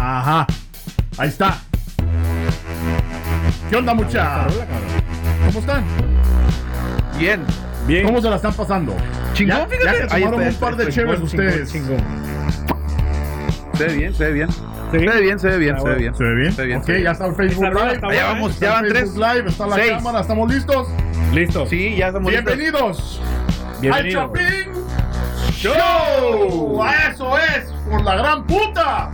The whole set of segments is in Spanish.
Ajá. Ahí está. ¿Qué onda, mucha? ¿Cómo están? Bien. Bien. ¿Cómo se la están pasando? Chingón, ya, fíjate. Ya tomaron está, un par de chéveres ustedes. chingón. Se ve bien, se ve bien. Sí. Se ve bien, se ve bien, Ah, se ve bien. ¿Se ve bien? Se ve bien, ok, se ya está el Facebook Live. está Allá buena, vamos, Está ya el van tres. Facebook Live, está la Seis. cámara, ¿estamos listos? Listo. Sí, ya estamos listos. Bienvenidos Bienvenido. al Chapín Show. Eso es, por la gran puta.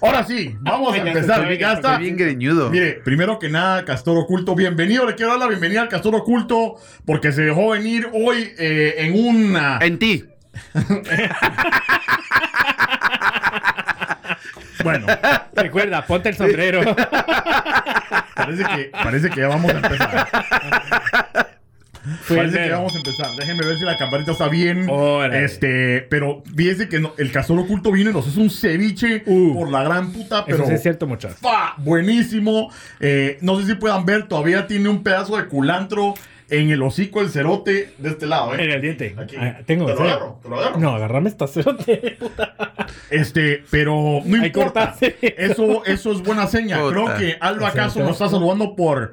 Ahora sí, vamos a empezar. Estoy bien greñudo. Mire, primero que nada, Castor Oculto, bienvenido. Le quiero dar la bienvenida al Castor Oculto porque se dejó venir hoy eh, en una. En ti. Bueno, Recuerda, ponte el sombrero. parece que, parece que ya vamos a empezar. Fue el Parece que vamos a empezar. Déjenme ver si la campanita está bien. Órale. Este, pero fíjense que no- el Castor Oculto viene y nos hace un ceviche Uh. por la gran puta, pero. Eso sí es cierto, muchachos. ¡fa! Buenísimo. Eh, no sé si puedan ver, todavía tiene un pedazo de culantro en el hocico del cerote de este lado, ¿eh? En el diente. Aquí. Ah, tengo Te lo agarro, te lo agarro. No, agarrame esta cerote. Este, pero no importa. Eso, eso es buena seña. Puta. Creo que Alba Exacto. acaso nos está saludando por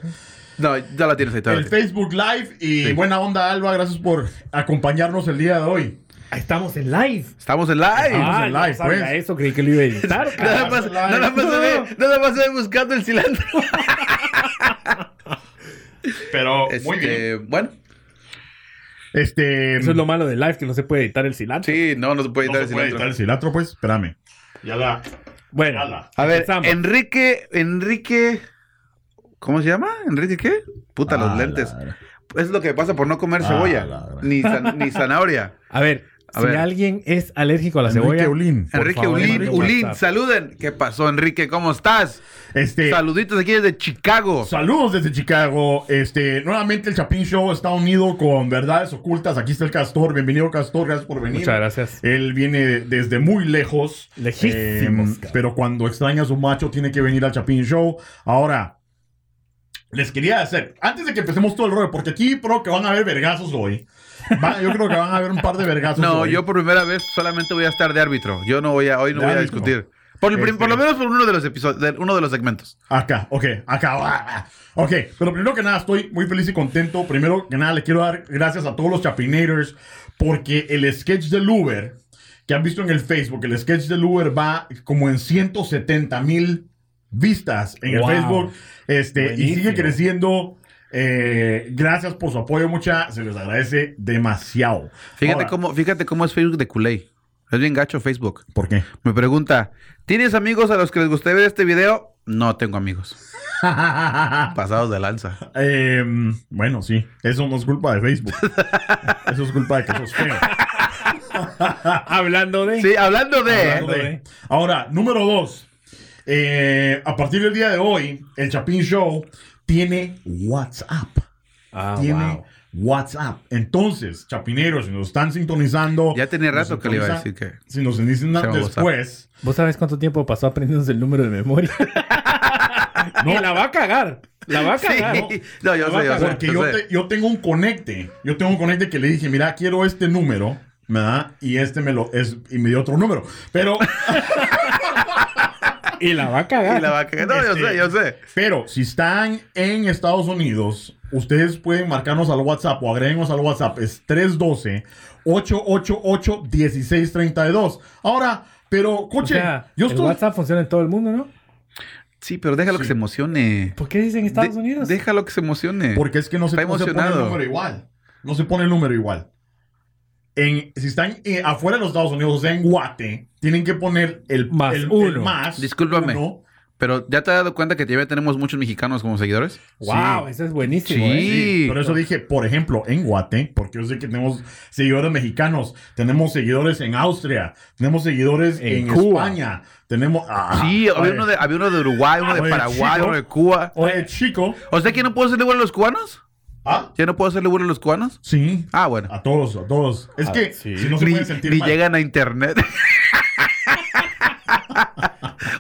No, ya la tienes ahí. el. Facebook Live. Y Sí. buena onda, Alba. Gracias por acompañarnos el día de hoy. Estamos en live. Estamos en live. Estamos Ah, en no live, sabía pues. eso, creí que lo iba a editar. Nada más, nada más se ve, nada más se ve buscando el cilantro. Pero Este, bueno, Este. Eso es lo malo del live, que no se puede editar el cilantro. sí, no, no se puede no editar se el puede cilantro. editar el cilantro, pues. Espérame. Ya la. Bueno. A ver, Empezamos. Enrique, Enrique, ¿cómo se llama? Enrique qué? Puta, los Ah, lentes. la- Es lo que pasa por no comer Ah, cebolla, la ni, zan- ni zanahoria. a ver, A si ver. alguien es alérgico a la Enrique cebolla, Ulín. por Enrique favor, Ulín, un Ulín, WhatsApp. saluden. ¿Qué pasó, Enrique? ¿Cómo estás? Este. Saluditos aquí desde Chicago. Saludos desde Chicago. Este, nuevamente el Chapín Show está unido con Verdades Ocultas. Aquí está el Castor. Bienvenido, Castor. Gracias por venir. Muchas gracias. Él viene desde muy lejos. Lejísimos, Eh, cabrón. pero cuando extraña a su macho, tiene que venir al Chapín Show. Ahora, les quería hacer, antes de que empecemos todo el rollo, porque aquí creo que van a haber vergazos hoy. Va- yo creo que van a haber un par de vergazos No, hoy. yo por primera vez solamente voy a estar de árbitro. Yo no voy a, hoy no De voy a discutir. Por, el prim- Este- por lo menos por uno de los episodios, uno de los segmentos. Acá, ok, acá. Ok, pero primero que nada estoy muy feliz y contento. Primero que nada le quiero dar gracias a todos los Chapinators porque el sketch del Uber que han visto en el Facebook, el sketch del Uber va como en 170 mil vistas en Wow. el Facebook este, y sigue creciendo. Eh, gracias por su apoyo, mucha. Se les agradece demasiado. Fíjate Ahora, cómo, fíjate cómo es Facebook de Culey. Es bien gacho Facebook. ¿Por qué? Me pregunta, ¿tienes amigos a los que les gustaría ver este video? No tengo amigos. Pasados de lanza. Em, bueno, sí. Eso no es culpa de Facebook. Eso es culpa de que sos feo. Hablando de. Sí, hablando de... Hablando de- Ahora, número dos. Eh, a partir del día de hoy, el Chapín Show tiene WhatsApp. Ah, tiene wow. WhatsApp. Entonces, chapineros, si nos están sintonizando. Ya tenía rato que le iba a decir que... Si nos llama después. ¿Vos sabés cuánto tiempo pasó aprendiéndose el número de memoria? no, la va a cagar. La va a cagar. Sí. No, yo sé, yo sé. Porque yo te- yo tengo un conecte. Yo tengo un conecte que le dije, mira, quiero este número. ¿verdad? Y este me lo es y me dio otro número. Pero, Y la va a cagar. Y la va a cagar. No, yo Este- sé, yo sé. pero si están en Estados Unidos, ustedes pueden marcarnos al WhatsApp o agréguenos al WhatsApp. Es 312-888-1632. Ahora, pero, O coche, sea, yo el estoy. WhatsApp funciona en todo el mundo, ¿no? Sí, pero déjalo que se emocione. ¿Por qué dicen Estados De- Unidos? Déjalo que se emocione. Porque es que no se, Está no se pone el emocionado. número igual. No se pone el número igual. En, si están eh, afuera de los Estados Unidos, o sea, en Guate, tienen que poner el Más el, el uno. más. Discúlpame. uno. Pero ¿ya te has dado cuenta que ya tenemos muchos mexicanos como seguidores? Wow, Sí. eso es buenísimo. Sí. ¿eh? Sí, por eso dije, por ejemplo, en Guate, porque yo sé que tenemos seguidores mexicanos, tenemos seguidores en Austria, tenemos seguidores en, En Cuba. España, tenemos. ah, sí, había uno, de, había uno de Uruguay, uno de Paraguay, chico. uno de Cuba. Oye, chico. ¿O sea que no puedo hacerle bueno a los cubanos? ¿Ah? ¿Ya no puedo hacerle bueno a los cubanos? Sí. Ah, bueno. A todos, a todos. Es Ah, que sí. si no se Ni, pueden sentir ni mal. llegan a internet.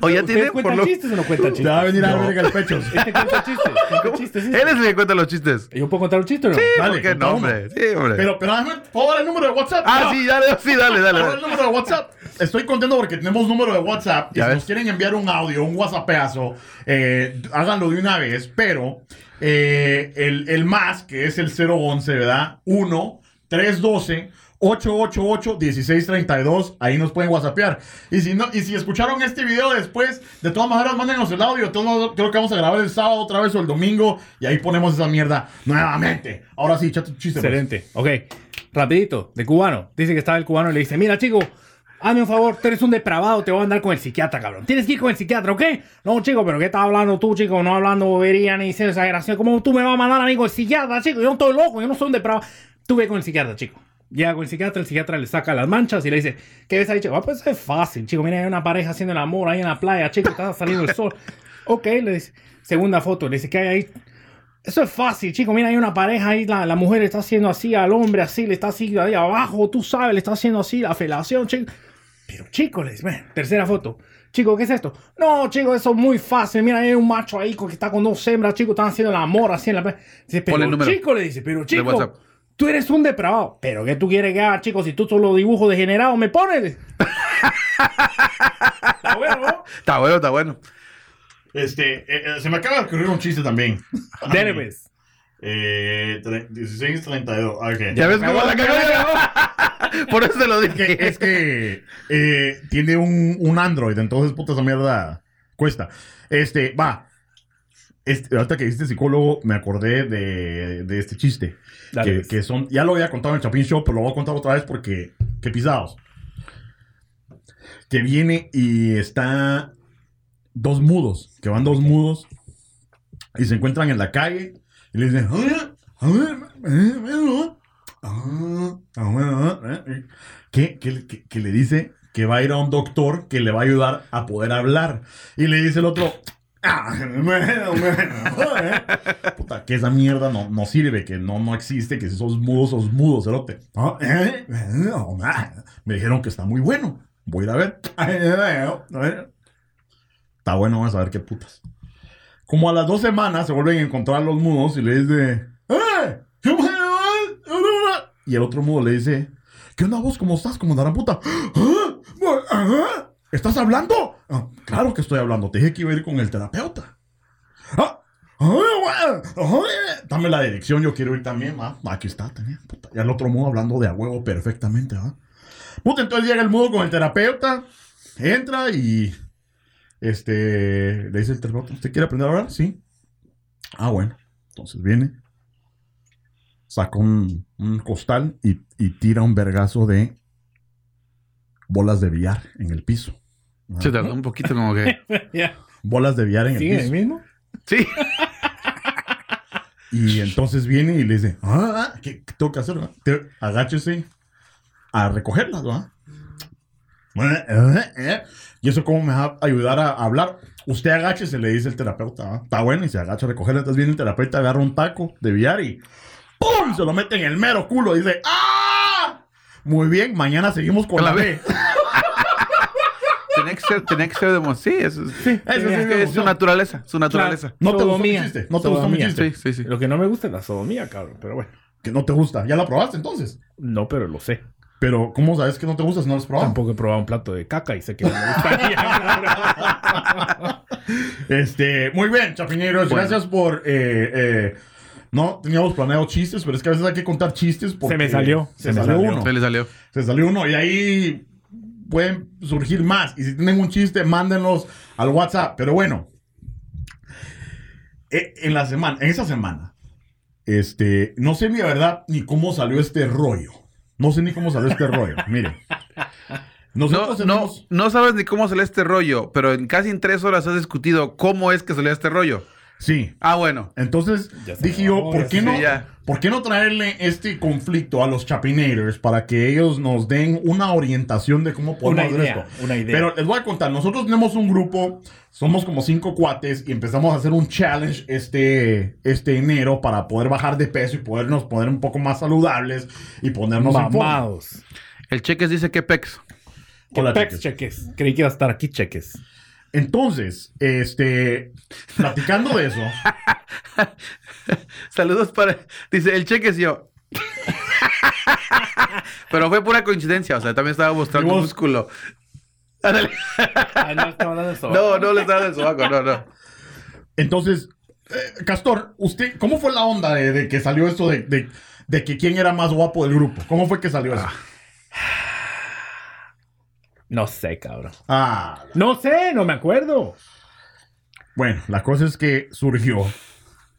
O ya ¿Ustedes tiene por lo... chistes o no cuentan Te chistes? va a venir a ver el pecho. Este cuenta chistes. Cuenta chistes. sí. Él es el que cuenta los chistes. ¿Yo puedo contar un chiste o no? Sí, Dale, ¿por qué cuenta no, hombre? Sí, hombre. Pero, pero, déjame- ¿puedo dar el número de WhatsApp? ah, No. sí, dale, sí, dale, dale. ¿Puedo dar el número de WhatsApp? Estoy contento porque tenemos número de WhatsApp. Y si ves. nos quieren enviar un audio, un WhatsAppazo, eh, háganlo de una vez. Pero eh, el, el más, que es el 011, ¿verdad? 1 312 888-1632. Ahí nos pueden whatsappear. Y si, no, y si escucharon este video después, de todas maneras, mándenos el audio. Modos, creo que vamos a grabar el sábado otra vez o el domingo. Y ahí ponemos esa mierda nuevamente. Ahora sí, chato chiste. pues. Excelente. Ok. Rapidito. De cubano. Dice que estaba el cubano y le dice, mira, chico, hazme un favor, tú eres un depravado, te voy a andar con el psiquiatra, cabrón. Tienes que ir con el psiquiatra, ¿ok? No, chico, pero ¿qué estás hablando tú, chico? No hablando bobería ni exageración. ¿Cómo tú me vas a mandar a mí con el psiquiatra, chico? Yo no estoy loco, yo no soy un depravado. Tú ve con el psiquiatra, chico. Llega con el psiquiatra, el psiquiatra le saca las manchas y le dice, ¿qué ves ahí, chico? Ah, pues es fácil, chico. Mira, hay una pareja haciendo el amor ahí en la playa, chico, está saliendo el sol. Ok, le dice, segunda foto, le dice, ¿qué hay ahí? Eso es fácil, chico. Mira, hay una pareja ahí, la, la mujer está haciendo así al hombre, así, le está así ahí abajo, tú sabes, le está haciendo así la felación. Pero, chico, le dice, ven, tercera foto. Chico, ¿qué es esto? No, chico, eso es muy fácil. Mira, hay un macho ahí que está con dos hembras, chico, están haciendo el amor así en la playa. Dice, pero, Ponle el número chico, le dice, pero, chico, tú eres un depravado. Pero, ¿qué tú quieres que haga, chico? Si tú solo dibujo degenerado me pones. Está bueno, ¿no? Está bueno, está bueno. Este, eh, eh, se me acaba de ocurrir un chiste también. Dele, pues. Eh, tre- 1632. Ah, ok. ¿Ya ves cómo la ya cagó? Por eso te lo Que- dije. es que eh, tiene un, un Android, entonces puta esa mierda cuesta. Este, va. Este, ahorita que dijiste psicólogo, me acordé de, de este chiste. Dale, que, pues. que son, ya lo había contado en el Chapin Show, pero lo voy a contar otra vez porque, qué pisados. Que viene y está dos mudos, que van dos mudos y se encuentran en la calle y le dicen, que, que, que- le dice que va a ir a un doctor que le va a ayudar a poder hablar. Y le dice el otro, "Ah, eh". Puta, que esa mierda no, no sirve, que no, no existe, que si sos mudo, sos mudo, cerote. "Ah, eh, ah". Me dijeron que está muy bueno. Voy a ir. A ver. Está bueno, vamos a ver qué putas. Como a las dos semanas se vuelven a encontrar los mudos y le dice, ¡Eh! Y el otro mudo le dice, ¿qué onda vos? ¿Cómo estás? ¿Cómo andará puta? ¿Ah? ¿Estás hablando? "Ah, claro que estoy hablando. Te dije que iba a ir con el terapeuta. "Ah, ah, Dame la dirección, yo quiero ir también. Aquí está también. Puta. Y el otro mudo hablando de a huevo perfectamente. ¿ah? Puta, entonces llega el mudo con el terapeuta, entra y este le dice el terapeuta, ¿usted quiere aprender a hablar? Sí. Ah, bueno. Entonces viene, saca un, un costal y, y tira un vergazo de bolas de billar en el piso. Ah, Se tardó un poquito como que... Ya. Bolas de billar en el ¿Sigue el piso. mismo? Sí. Y entonces viene y le dice, ah, ¿qué, qué tengo que hacer? agáchese a recogerlas, ¿va? Y eso cómo me va a ayudar a hablar. Usted agáchese, le dice el terapeuta. Está bueno, y se agacha a recogerla. Entonces viene el terapeuta, agarra un taco de billar y ¡pum! Se lo mete en el mero culo. Y dice, ¡ah! Muy bien, mañana seguimos con la la B. Tenía que ser, tenía que ser de Sí, eso es, Eso sí es, es su naturaleza, su naturaleza. No te gustó mi Sodomía. chiste. No te gustó mi Sodomía. chiste. Sí, sí, sí. Lo que no me gusta es la sodomía, cabrón. Pero bueno. Que no te gusta. ¿Ya la probaste entonces? No, pero lo sé. Pero, ¿cómo sabes que no te gusta si no lo has probado? Tampoco he probado un plato de caca y sé que no me gustaría. Este, muy bien, chapineros, Bueno. gracias por. eh, eh, no teníamos planeado chistes, pero es que a veces hay que contar chistes porque Se me salió, Se, se me salió, salió. uno. Se le salió. Se salió uno. Y ahí pueden surgir más. Y si tienen un chiste, mándenlos al WhatsApp. Pero bueno. eh, En la semana, en esa semana, este, no sé ni de verdad ni cómo salió este rollo. No sé ni cómo salió este rollo. Miren. No, Nosotros no, tenemos- no sabes ni cómo salió este rollo, pero en casi en tres horas has discutido cómo es que salió este rollo. Sí. Ah, bueno. Entonces dije yo, ¿por qué, no, ya. ¿por qué no traerle este conflicto a los Chapinators para que ellos nos den una orientación de cómo podemos Una hacer idea, esto? una idea. Pero les voy a contar, nosotros tenemos un grupo, somos como cinco cuates y empezamos a hacer un challenge este, este enero para poder bajar de peso y podernos poner un poco más saludables y ponernos. Mamados. El cheques dice que pex. Hola, Pex cheques. cheques. Creí que iba a estar aquí cheques. Entonces, este, platicando de eso, Saludos para. Dice, el cheque es yo. Pero fue pura coincidencia. O sea, también estaba mostrando vos- músculo. Ándale. Ah, no, estaba. No, no le estaba dando el sobaco, no, no. entonces, eh, Castor, usted, ¿cómo fue la onda de, de que salió esto de, de, de que quién era más guapo del grupo? ¿Cómo fue que salió eso? No sé, cabrón. Ah, No sé, no me acuerdo. bueno, la cosa es que surgió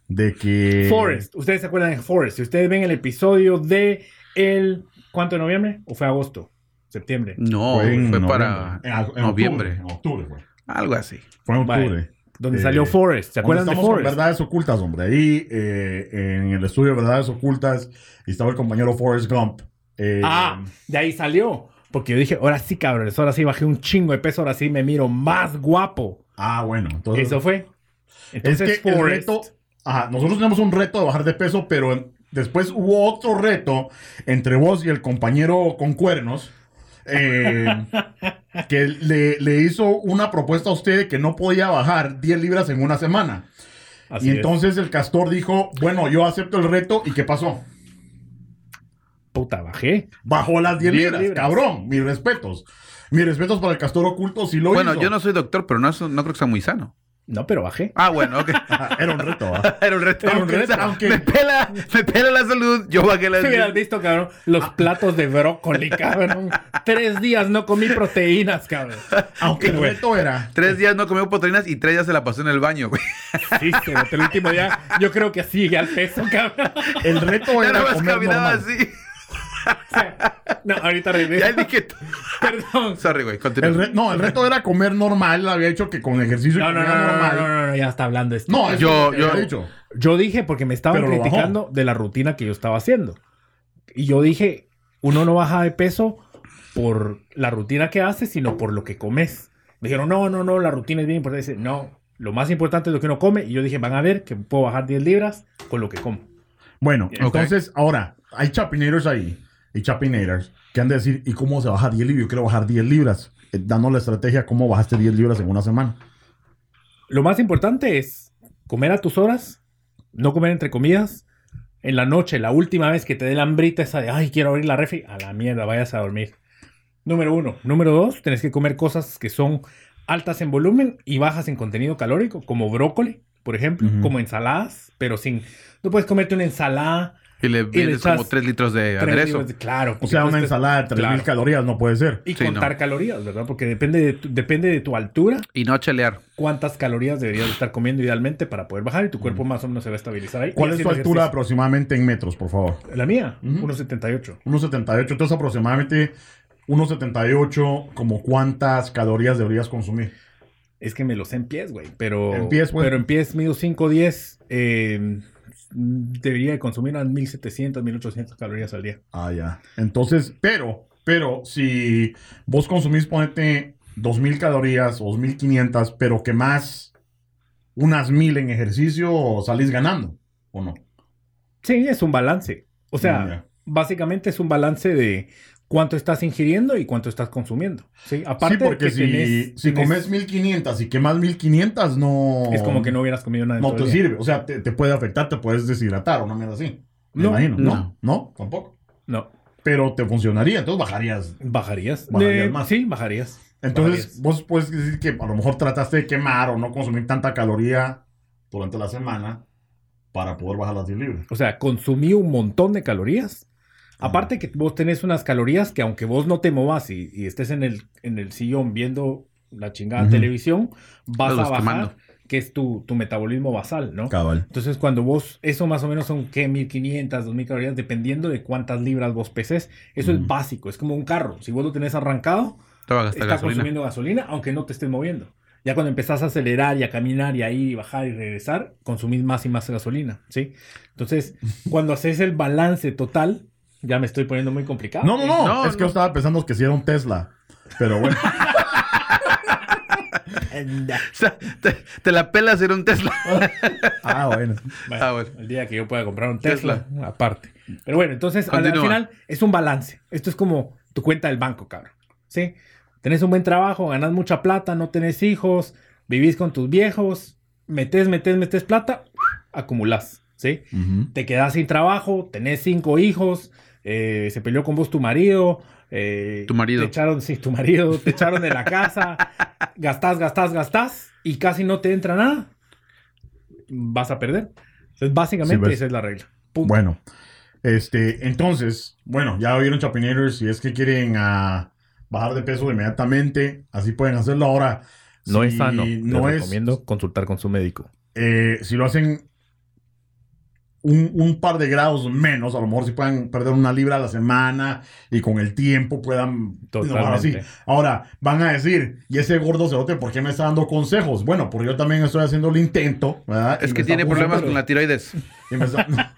de que... Forrest. ¿Ustedes se acuerdan de Forrest? Si ustedes ven el episodio de el... ¿Cuánto de noviembre? ¿O fue agosto? ¿Septiembre? No, Fue, en fue noviembre. para En- en noviembre. Octubre, en octubre fue. Algo así. Fue en Vale. octubre. Donde Eh, salió Forrest. ¿Se acuerdan de Forrest? Verdades Ocultas, hombre. Ahí eh, en el estudio de Verdades Ocultas estaba el compañero Forrest Gump. Eh, Ah, de ahí salió. Porque yo dije, ahora sí, cabrones, ahora sí bajé un chingo de peso, ahora sí me miro más guapo. ah, bueno. Entonces, Eso fue. es Entonces, que el reto... Ajá, nosotros tenemos un reto de bajar de peso, pero después hubo otro reto entre vos y el compañero con cuernos. eh, que le, le hizo una propuesta a usted de que no podía bajar 10 libras en una semana. Así y es. entonces el castor dijo, bueno, yo acepto el reto. ¿Y qué pasó? Puta, bajé. Bajó las 10 10 libras, libras. cabrón. Mis respetos. Mis respetos para el castor oculto, si lo Bueno, hizo. yo no soy doctor, pero no, creo que sea muy sano. No, pero bajé. Ah, bueno, ok. Era un reto, ¿va? Era un reto. Era un Aunque- reto, aunque- Me pela, me pela la salud. Yo bajé la Si hubieras visto, cabrón, los Ah. platos de brócoli, cabrón. Tres días no comí proteínas, cabrón. Aunque el reto era. Tres días no comió proteínas y tres días se la pasó en el baño, güey. Sí, cerote, el último día, yo creo que sigue al peso, cabrón. El reto Ya era nada más comer caminaba normal. así. No, ahorita Ya regreso. dije. Perdón. Sorry, güey, continúa. No, el reto era comer normal. Había dicho que con ejercicio No, no, no, comía no, no, normal. no, no, no, ya está hablando esto. No, Yo- yo- dicho. Yo dije porque me estaban Pero criticando de la rutina que yo estaba haciendo. Y yo dije, uno no baja de peso por la rutina que haces, sino por lo que comes. Me dijeron, no, no, no, la rutina es bien importante. Dice, no, lo más importante es lo que uno come. Y yo dije, van a ver que puedo bajar 10 libras con lo que como. Bueno, Ok. entonces, ahora, hay chapinators ahí. Y chapinators que han de decir, ¿y cómo se baja 10 libras? Yo quiero bajar 10 libras. Eh, dando la estrategia, ¿cómo bajaste 10 libras en una semana? Lo más importante es comer a tus horas, no comer entre comidas. En la noche, la última vez que te dé la hambrita esa de, ay, quiero abrir la refri, a la mierda, vayas a dormir. Número uno. Número dos, tenés que comer cosas que son altas en volumen y bajas en contenido calórico, como brócoli, por ejemplo, Ujú. como ensaladas, pero sin... No puedes comerte una ensalada. Y le echas como tres litros de aderezo. libras de- claro. O sea, una ensalada de 3000 claro. calorías no puede ser. Y Sí, contar no. calorías, ¿verdad? Porque depende de, tu, depende de tu altura, Y no chelear. cuántas calorías deberías estar comiendo idealmente para poder bajar y tu cuerpo más o menos se va a estabilizar ahí. ¿Cuál es tu altura ejercicio. aproximadamente en metros, por favor? La mía, Ujú. 1.78. 1,78. Entonces, aproximadamente 1,78, como cuántas calorías deberías consumir. Es que me lo sé en pies, güey. Pero En pies, güey. Pero en pies mido 5.10. Eh, debería de consumir unas 1.700, 1.800 calorías al día. Ah, ya. Entonces, pero, pero si vos consumís, ponete 2.000 calorías o 2.500, pero que más unas 1.000 en ejercicio, salís ganando, ¿o no? Sí, es un balance. O sea, Mm, básicamente es un balance de cuánto estás ingiriendo y cuánto estás consumiendo. Sí, aparte sí, porque que si, tenés- si tenés- comes 1.500 y quemas 1.500, no... Es como que no hubieras comido nada. No te día. sirve. O sea, te, te puede afectar, te puedes deshidratar o una mierda así. Me No, imagino. no. No, no, tampoco. No, Pero te funcionaría, entonces bajarías. bajarías. Bajarías De- más. Sí, bajarías. Entonces, Bajarías. vos puedes decir que a lo mejor trataste de quemar o no consumir tanta caloría durante la semana para poder bajar las 10 libras. O sea, consumí un montón de calorías. Aparte que vos tenés unas calorías que aunque vos no te movas y, y estés en el, en el sillón viendo la chingada televisión, vas Los a bajar, quemando. que es tu, tu metabolismo basal, ¿no? Cabal. Entonces, cuando vos, eso más o menos son, ¿qué? 1500, 2000 calorías, dependiendo de cuántas libras vos peses. Eso es básico, es como un carro. Si vos lo tenés arrancado, Te va a gastar está gasolina. consumiendo gasolina, aunque no te estés moviendo. Ya cuando empezás a acelerar y a caminar y a ir y bajar y regresar, consumís más y más gasolina, ¿sí? Entonces, cuando haces el balance total, ya me estoy poniendo muy complicado. No, no, no, No, Es que yo estaba pensando que si era un Tesla. Pero bueno. O sea, te, te la pelas en un Tesla. ah, bueno. Bueno, Ah, bueno. El día que yo pueda comprar un Tesla, aparte. Pero bueno, entonces al, final es un balance. Esto es como tu cuenta del banco, cabrón. ¿Sí? tenés un buen trabajo, ganas mucha plata, no tenés hijos, vivís con tus viejos, metes, metes, metes plata, acumulás, ¿sí? Te quedás sin trabajo, tenés cinco hijos, eh, se peleó con vos tu marido. eh, Tu marido. Te echaron, sí, tu marido, te echaron de la casa, gastás, gastás, gastás y casi no te entra nada. Vas a perder. Entonces, básicamente, Sí, esa es la regla. Punto. Bueno, este, entonces, bueno, ya oyeron Chapinators, si es que quieren ah, bajar de peso inmediatamente, así pueden hacerlo ahora. no si es sano. No No es, recomiendo consultar con su médico. eh, si lo hacen un, un par de grados menos, a lo mejor si pueden perder una libra a la semana y con el tiempo puedan bajar así. Totalmente. Ahora, van a decir, ¿y ese gordo cerote por qué me está dando consejos? Bueno, porque yo también estoy haciendo el intento, ¿verdad? Es Y que tiene problemas con la tiroides. y me está-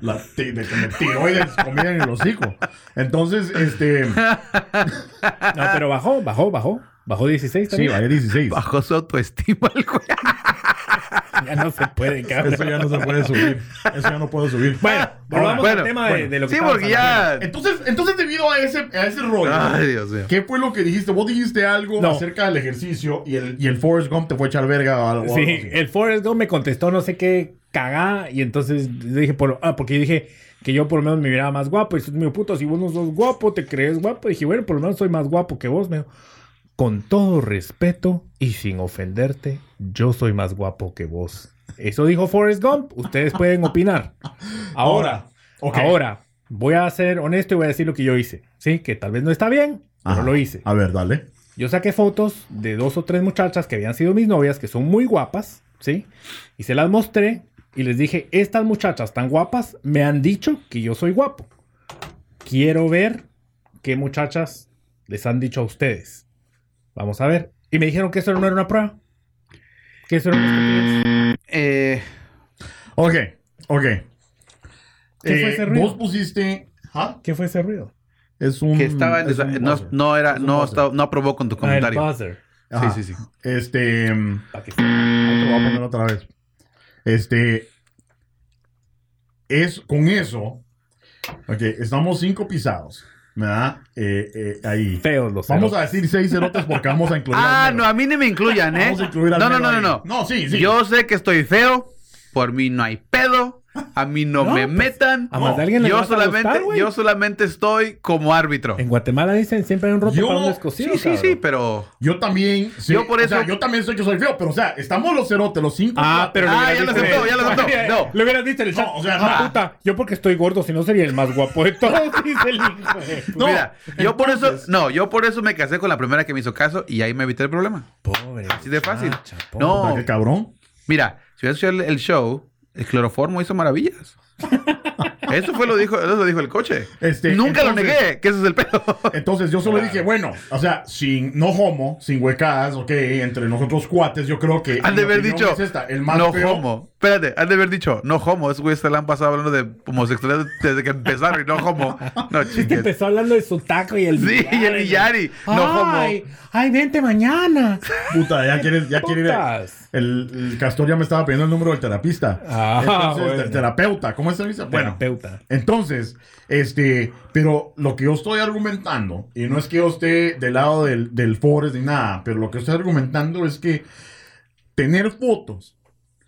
La de que me tiroides comida en el hocico. Entonces, este. No, pero bajó, bajó, bajó. Bajó 16 Sí, también. vaya 16. Bajó su autoestima el güey. Ya no se puede, cabrón. Eso ya no se puede subir. Eso ya no puede subir. Bueno, volvamos Bueno, al tema de, bueno. de lo que Sí, porque hablando. ya. Entonces, entonces, debido a ese, a ese rollo, Ay, Dios mío. ¿qué fue lo que dijiste? Vos dijiste algo No. acerca del ejercicio y el, y el Forrest Gump te fue a echar verga o algo. algo Sí, así. el Forrest Gump me contestó no sé qué cagada y entonces le dije, por, ah, porque dije que yo por lo menos me miraba más guapo y entonces me dijo, puto, si vos no sos guapo, te crees guapo. Y dije, bueno, por lo menos soy más guapo que vos, me dijo. Con todo respeto y sin ofenderte, yo soy más guapo que vos. Eso dijo Forrest Gump. Ustedes pueden opinar. Ahora, ahora, voy a ser honesto y voy a decir lo que yo hice. Sí, que tal vez no está bien, pero Ajá. lo hice. A ver, dale. Yo saqué fotos de dos o tres muchachas que habían sido mis novias, que son muy guapas, ¿sí? Y se las mostré y les dije, estas muchachas tan guapas me han dicho que yo soy guapo. Quiero ver qué muchachas les han dicho a ustedes. Vamos a ver. Y me dijeron que eso no era una prueba. Era una estupidez. Eh, Ok, ok. ¿Qué fue ese ruido? Vos pusiste. ¿Ah? ¿Qué fue ese ruido? Es un. que estaba es un no, no era, no, estaba- no aprobó con tu Ah, el comentario. buzzer. Ajá. Sí, sí, sí. Este. te lo voy a poner otra vez. Este. Es con eso. Ok, estamos cinco pisados. ¿Verdad? Eh, eh, ahí. Feos los Vamos cerotes. a decir seis cerotes porque vamos a incluir. Ah, al no, a mí ni me incluyan, ¿eh? Vamos a incluir al No, no, no, no, no. No, sí, sí. Yo sé que estoy feo. Por mí no hay pedo. A mí no, No, me pues, metan. a más de alguien le yo vas a solamente, gustar, yo solamente estoy como árbitro. En Guatemala dicen siempre hay un roto Yo- para un descosido. Sí, sí, cabrón. sí, pero. Yo también. sí, Yo por o sea, eso- yo también sé que soy feo, pero o sea, estamos los cerotes, los cinco. Ah, pero Ah, le ya lo aceptó, ya lo aceptó. No. Le hubieras dicho en el chat. No, o sea, ah, no. puta, yo porque estoy gordo, si no sería el más guapo de todos, dice el hijo. de- No, Mira, yo por eso, no, yo por eso me casé con la primera que me hizo caso y ahí me evité el problema. Pobre. Así de fácil. No. pobre. Qué cabrón. Mira, si hubieras hecho el, el show, el cloroformo hizo maravillas. Eso fue lo dijo, eso lo dijo el coche. Este, Nunca lo negué, que ese es el pedo. Entonces yo solo dije, bueno, o sea, sin no homo, sin huecas, ok, entre nosotros cuates, yo creo que. Han de haber dicho, es esta, el más no feo. homo. Espérate, han de haber dicho, no homo. Esos güeyes se la han pasado hablando de homosexualidad desde que empezaron y no homo. No, chingues. empezó hablando de su taco y el Sí, y el Villari. No homo. Ay, vente mañana. Puta, ya quieres, ya quiere ir. Putas. El, el Castor ya me estaba pidiendo el número del terapista. Ah, entonces, bueno. del terapeuta, ¿cómo se dice? Bueno, Terapeuta. entonces, este, pero lo que yo estoy argumentando, y no es que yo esté del lado del, del Forest ni nada, pero lo que estoy argumentando es que tener fotos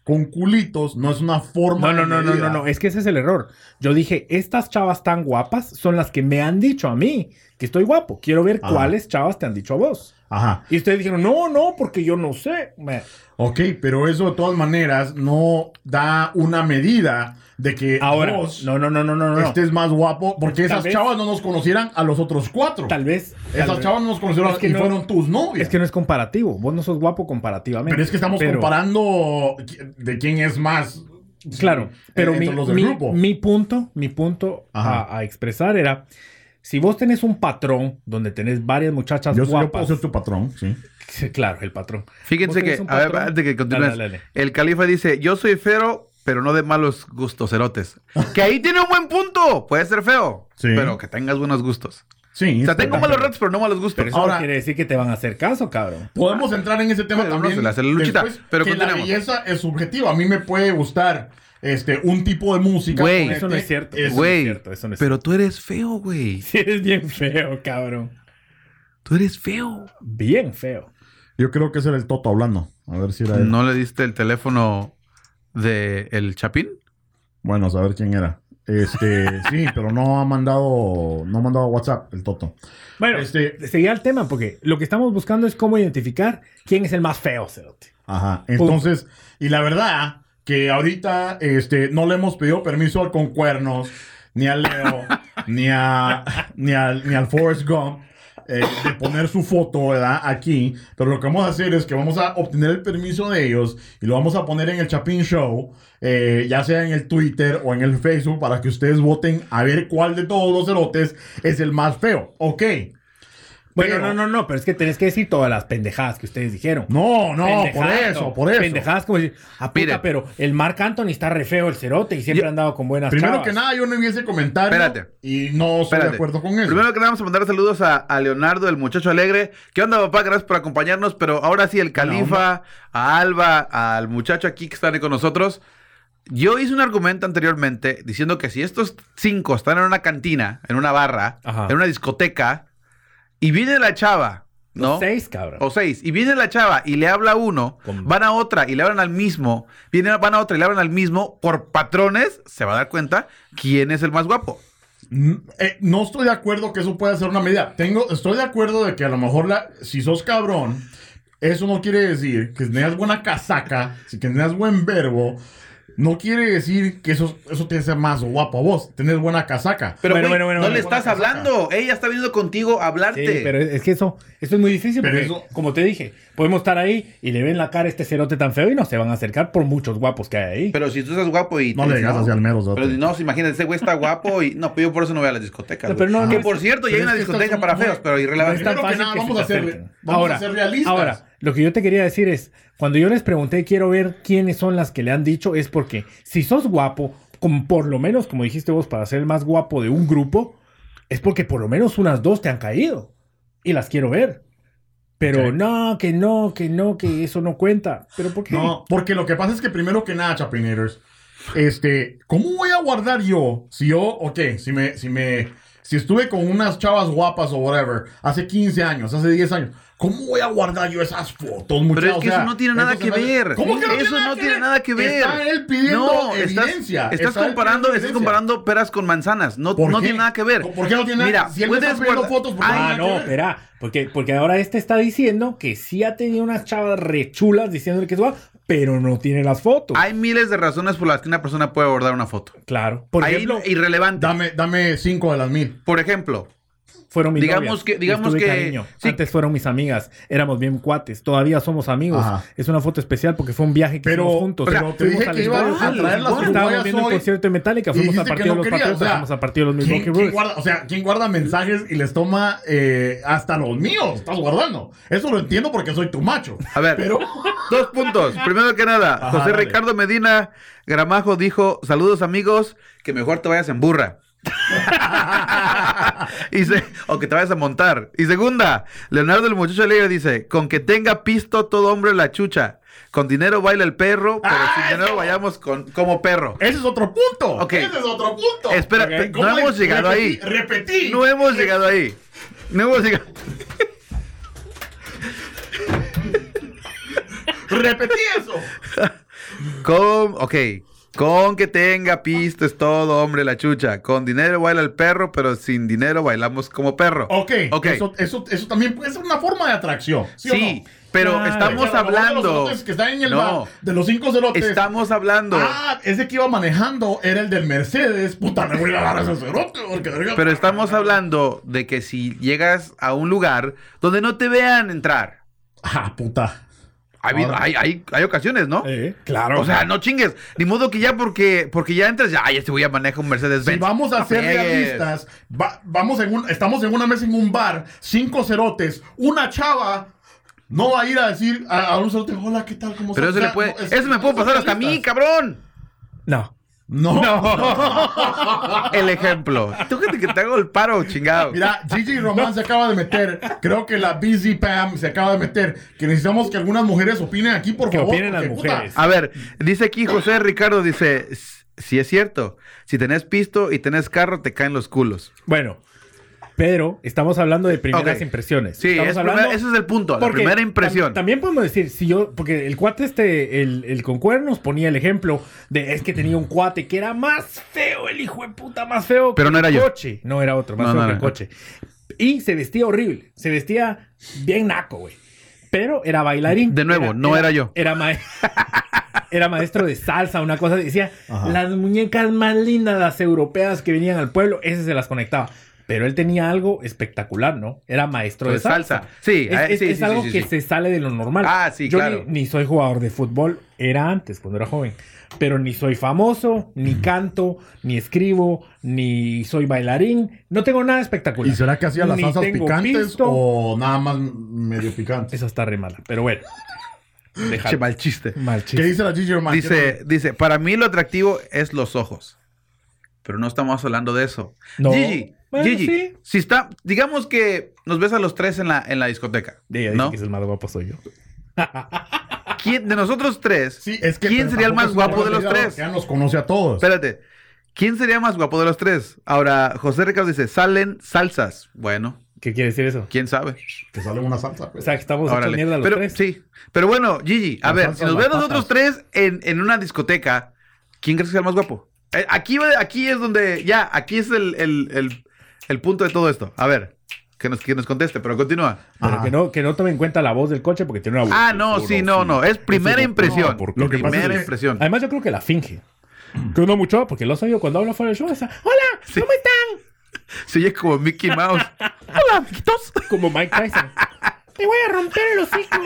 con culitos no es una forma No, no, no, no, no, no, es que ese es el error. Yo dije, estas chavas tan guapas son las que me han dicho a mí que estoy guapo. Quiero ver Ajá. cuáles chavas te han dicho a vos. Ajá. Y ustedes dijeron, no, no, porque yo no sé. Ok, pero eso de todas maneras no da una medida de que Ahora, vos no, no, no, no, no, no. estés más guapo, porque esas vez- chavas no nos conocieran a los otros cuatro. Tal vez. Esas chavas no nos conocieron Es que y no- fueron tus novias. Es que no es comparativo. Vos no sos guapo comparativamente. pero es que estamos Pero- comparando de quién es más. Claro, pero mi, punto, mi punto a expresar era, si vos tenés un patrón donde tenés varias muchachas yo, yo puedo guapas, ser tu patrón, sí. Sí, claro, el patrón. Fíjense que, un a ver, patrón. antes de que continúes, Dale, dale, dale. el califa dice, yo soy feo, pero no de malos gustos, cerotes. que ahí tiene un buen punto. Puede ser feo, Sí. pero que tengas buenos gustos. Sí. O sea, tengo malos ratos, pero no malos gustos. Pero eso Ahora- no quiere decir que te van a hacer caso, cabrón. Podemos entrar en ese tema Bueno, no también. se le hace la luchita, después, pero que la belleza es subjetiva. A mí me puede gustar este, un tipo de música. Güey. Eso no es cierto. es- Eso no es cierto, eso no es pero tú eres feo, güey. Si eres bien feo, cabrón. Tú eres feo. Bien feo. Yo creo que ese era el Toto hablando. A ver si era él. ¿No le diste el teléfono de el Chapín? Bueno, a saber quién era. Este, sí, pero no ha mandado, no ha mandado WhatsApp el Toto. Bueno, Este- seguía el tema, porque lo que estamos buscando es cómo identificar quién es el más feo, Cerote. Ajá. Entonces, y la verdad que ahorita este, no le hemos pedido permiso al Concuernos, ni al Leo, ni, a, ni, al, ni al Forrest Gump. eh, de poner su foto ¿verdad? aquí, pero lo que vamos a hacer es que vamos a obtener el permiso de ellos y lo vamos a poner en el Chapin Show, eh, ya sea en el Twitter o en el Facebook, para que ustedes voten a ver cuál de todos los cerotes es el más feo. Ok. Bueno, Pero- no, no, no, pero es que tenés que decir todas las pendejadas que ustedes dijeron. No, no, por eso, por eso. Pendejadas como decir, ah, puta, Mire. pero el Marc Anthony está re feo el cerote y siempre ha andado con buenas Primero chavas. que nada, yo no vi ese comentario. Espérate. Y no estoy Espérate. de acuerdo con eso. Primero que nada, vamos a mandar saludos a, a Leonardo, el muchacho alegre. ¿Qué onda, papá? Gracias por acompañarnos. Pero ahora sí, el Califa, a Alba, al muchacho aquí que está ahí con nosotros. Yo hice un argumento anteriormente diciendo que si estos cinco están en una cantina, en una barra, Ajá. en una discoteca, y viene la chava, ¿no? Los seis, cabrón. O seis. Y viene la chava y le habla a uno, Con- van a otra y le hablan al mismo, viene, van a otra y le hablan al mismo, por patrones se va a dar cuenta quién es el más guapo. Mm, eh, no estoy de acuerdo que eso pueda ser una medida. Tengo, estoy de acuerdo de que a lo mejor la, si sos cabrón, eso no quiere decir que tengas buena casaca, si que tengas buen verbo. No quiere decir que eso, eso te hace más guapo a vos. Tenés buena casaca. Pero Bueno, bueno, bueno, no bueno. le estás hablando. Ella está viniendo contigo a hablarte. Sí, pero es que eso, eso es muy difícil Pero porque, eso- como te dije, podemos estar ahí y le ven la cara a este cerote tan feo y no se van a acercar por muchos guapos que hay ahí. Pero si tú estás guapo y... No te le digas así al mero, Zote. Pero no, si imagínate, ese güey está guapo y... No, pues yo por eso no voy a las discotecas. No, pero no, no que por cierto, ya hay pero una discoteca para feos, pero No es irrelevante. tan Primero que fácil nada, que vamos a ser realistas. Ahora, lo que yo te quería decir es, cuando yo les pregunté, quiero ver quiénes son las que le han dicho, es porque si sos guapo, como por lo menos, como dijiste vos, para ser el más guapo de un grupo, es porque por lo menos unas dos te han caído. Y las quiero ver. Pero no, que no, que no, que eso no cuenta. ¿Pero por qué? No, porque lo que pasa es que primero que nada, Chapinators, este, ¿cómo voy a guardar yo? Si yo, ok, si me, si me, si estuve con unas chavas guapas o whatever, hace 15 años, hace 10 años, ¿cómo voy a guardar yo esas fotos, muchachos? es que eso no tiene nada que ver. ¿Cómo que no Eso no tiene nada que ver. Está él pidiendo No, estás, evidencia. estás Está comparando, estás comparando peras con manzanas. No, ¿Por no qué? tiene nada que ver. ¿Por qué no tiene nada- Mira, si él está puedes guardar- fotos, ¿por Ah, no, espera. Porque, porque ahora este está diciendo que sí ha tenido unas chavas rechulas diciéndole que es guapo, pero no tiene las fotos. Hay miles de razones por las que una persona puede guardar una foto. claro. Por Ahí ejemplo, irrelevante. Dame, dame 5 de las mil. Por ejemplo, fueron mis digamos novias. que- digamos que- cariño. sí. Antes fueron mis amigas. Éramos bien cuates. Todavía somos amigos. Ajá. Es una foto especial porque fue un viaje que Pero- hicimos juntos. o sea, Fuimos te dije que iba a juntos. traer las Estábamos viendo el concierto de Metallica. Fuimos que partido no de los querías, Patriotas. o sea, Fuimos al partido de los ¿Quién, Milwaukee o sea, ¿quién guarda mensajes y les toma eh, hasta los míos? Estás guardando. Eso lo entiendo porque soy tu macho. a ver, Pero, dos puntos. Primero que nada, Ajá, José dale. Ricardo Medina Gramajo dijo: Saludos, amigos, que mejor te vayas en burra. y se- o que te vayas a montar. Y segunda, Leonardo el muchacho alegre dice, con que tenga pisto todo hombre la chucha. Con dinero baila el perro, pero ¡Ah, sin dinero vayamos con, como perro. ese es otro punto. Ok. Ese es otro punto. Espera, no ¿Cómo hemos es? llegado ahí. Repetí. No hemos llegado ahí. No hemos llegado. Repetí eso. Con, ok. Con que tenga pisto es todo hombre la chucha. Con dinero baila el perro, pero sin dinero bailamos como perro. Ok. Ok. Eso, eso, eso también puede ser una forma de atracción. Sí, Sí, o no? pero Claro. estamos lo mejor de los hablando. que están en el No. bar, de los cinco cerotes. Estamos hablando. Ah, ese que iba manejando era el del Mercedes. Puta, le voy a dar a ese cerote. Porque Pero estamos hablando de que si llegas a un lugar donde no te vean entrar. Ah, puta. Ha habido- hay, hay, hay ocasiones, ¿no? Eh, claro. O sea, no chingues. Ni modo que ya porque, porque ya entras, ya, ay, este voy a manejar un Mercedes Si Benz. vamos a No ser realistas, va- vamos en un, estamos en una mesa en un bar, cinco cerotes, una chava no va a ir a decir a, a un cerote, hola, ¿qué tal? ¿Cómo Pero estás?" eso le puede, sea, no, es- eso me puede pasar hasta a mí, cabrón. No. No. El ejemplo. Tú que te, que te hago el paro, chingado. Mira, Gigi Román se acaba de meter, creo que la Busy Pam se acaba de meter, que necesitamos que algunas mujeres opinen aquí, por Que favor. opinen las puta, mujeres. A ver, dice aquí José Ricardo, dice, si es cierto, si tenés pisto y tenés carro, te caen los culos. Bueno. Pero estamos hablando de primeras Ok. impresiones. Sí, Estamos es primer- ese es el punto, la porque primera impresión. tam- también podemos decir, si yo, porque el cuate este, el, el concuerdo nos ponía el ejemplo de es que tenía un cuate que era más feo, el hijo de puta más feo. Pero que no era el yo. coche. No era otro, más No, feo no que era. el coche. Y se vestía horrible. Se vestía bien naco, güey. Pero era bailarín. De nuevo, no era yo. Era, ma- era maestro de salsa, una cosa. Decía, Ajá. las muñecas más lindas, las europeas que venían al pueblo, ese se las conectaba. Pero él tenía algo espectacular, ¿no? Era maestro de, De salsa. salsa. Sí, es, eh, es- sí, es sí, algo sí, sí, que sí. se sale de lo normal. Ah, sí, Yo claro. ni, ni soy jugador de fútbol, era antes, cuando era joven. Pero ni soy famoso, ni canto, ni escribo, ni soy bailarín. No tengo nada espectacular. ¿Y será que hacía las Ni salsas picantes pisto. o nada más medio picantes? Esa está re mala. Pero bueno. Che, mal chiste. Mal ¿Qué chiste. dice la Gigi Román? Dice, dice, para mí lo atractivo es los ojos. Pero no estamos hablando de eso. No. Gigi, Bueno, Gigi, sí. si está, digamos que nos ves a los tres en la, en la discoteca, Ella dice ¿no? que es el más guapo soy yo. ¿Quién, de nosotros tres, Sí, es que, ¿quién sería el más es guapo de los tres? Ya nos conoce a todos. Espérate, ¿quién sería más guapo de los tres? Ahora, José Ricardo dice, salen salsas. Bueno, ¿Qué quiere decir eso? quién sabe. Que sale una salsa. O pues. sea, que estamos Órale. mierda los Pero tres. sí, pero bueno, Gigi, a ver, si nos ven nosotros tres en, en una discoteca, ¿quién crees que sea el más guapo? Eh, aquí, va- aquí es donde, ya, aquí es el, el- el- el punto de todo esto. A ver, que nos, que nos conteste, pero continúa. Pero que no, que no tome en cuenta la voz del coche porque tiene una voz. Ah, no, sí, no, no, es primera impresión. no, porque lo que pasa primera es impresión. Además, yo creo que la finge. Que uno mucho, porque lo soy yo cuando hablo fuera del show. Está, Hola, Sí. ¿cómo están? Se oye como Mickey Mouse. Hola, amiguitos. Como Mike Tyson. Te voy a romper el hocico.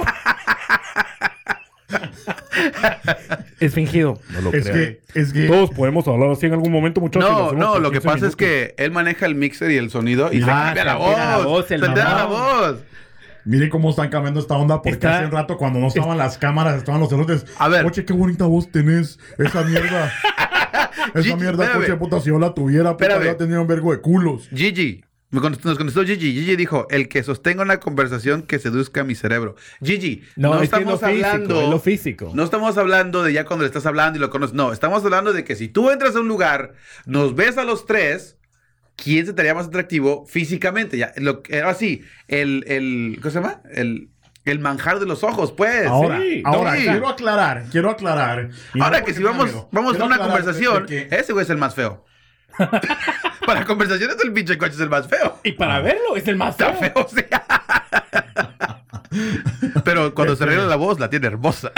Es fingido. No lo Es que, es que. Todos podemos hablar así en algún momento, muchachos. No, no, lo que 15 pasa es que él maneja el mixer y el sonido y se Ah, cambia la altera la voz. voz, Se la voz. Miren cómo están cambiando esta onda porque Está- hace un rato cuando no estaban las cámaras, estaban los celotes. A ver. Oye, qué bonita voz tenés. Esa mierda. Gigi, Esa mierda, espérame. coche, puta, si yo la tuviera, puta, ya tendría un vergo de culos. Gigi. Me contestó- Nos contestó Gigi. Gigi dijo, el que sostenga una conversación que seduzca mi cerebro. Gigi, no, No, es que es lo estamos físico, hablando... es lo físico. No estamos hablando de ya cuando le estás hablando y lo conoces. No, estamos hablando de que si tú entras a un lugar, nos ves a los tres, ¿quién se te haría más atractivo físicamente? Ya, lo, que- ahora sí, el, el, ¿cómo se llama? El, el manjar de los ojos, pues. Ahora, sí, ahora, sí. quiero aclarar, quiero aclarar. no Ahora que si vamos, vamos a una conversación, que- ese güey es el más feo. Para conversaciones el pinche coche es el más feo. Y para verlo, es el más Está feo. feo, sí. Pero cuando se arregla la voz, la tiene hermosa.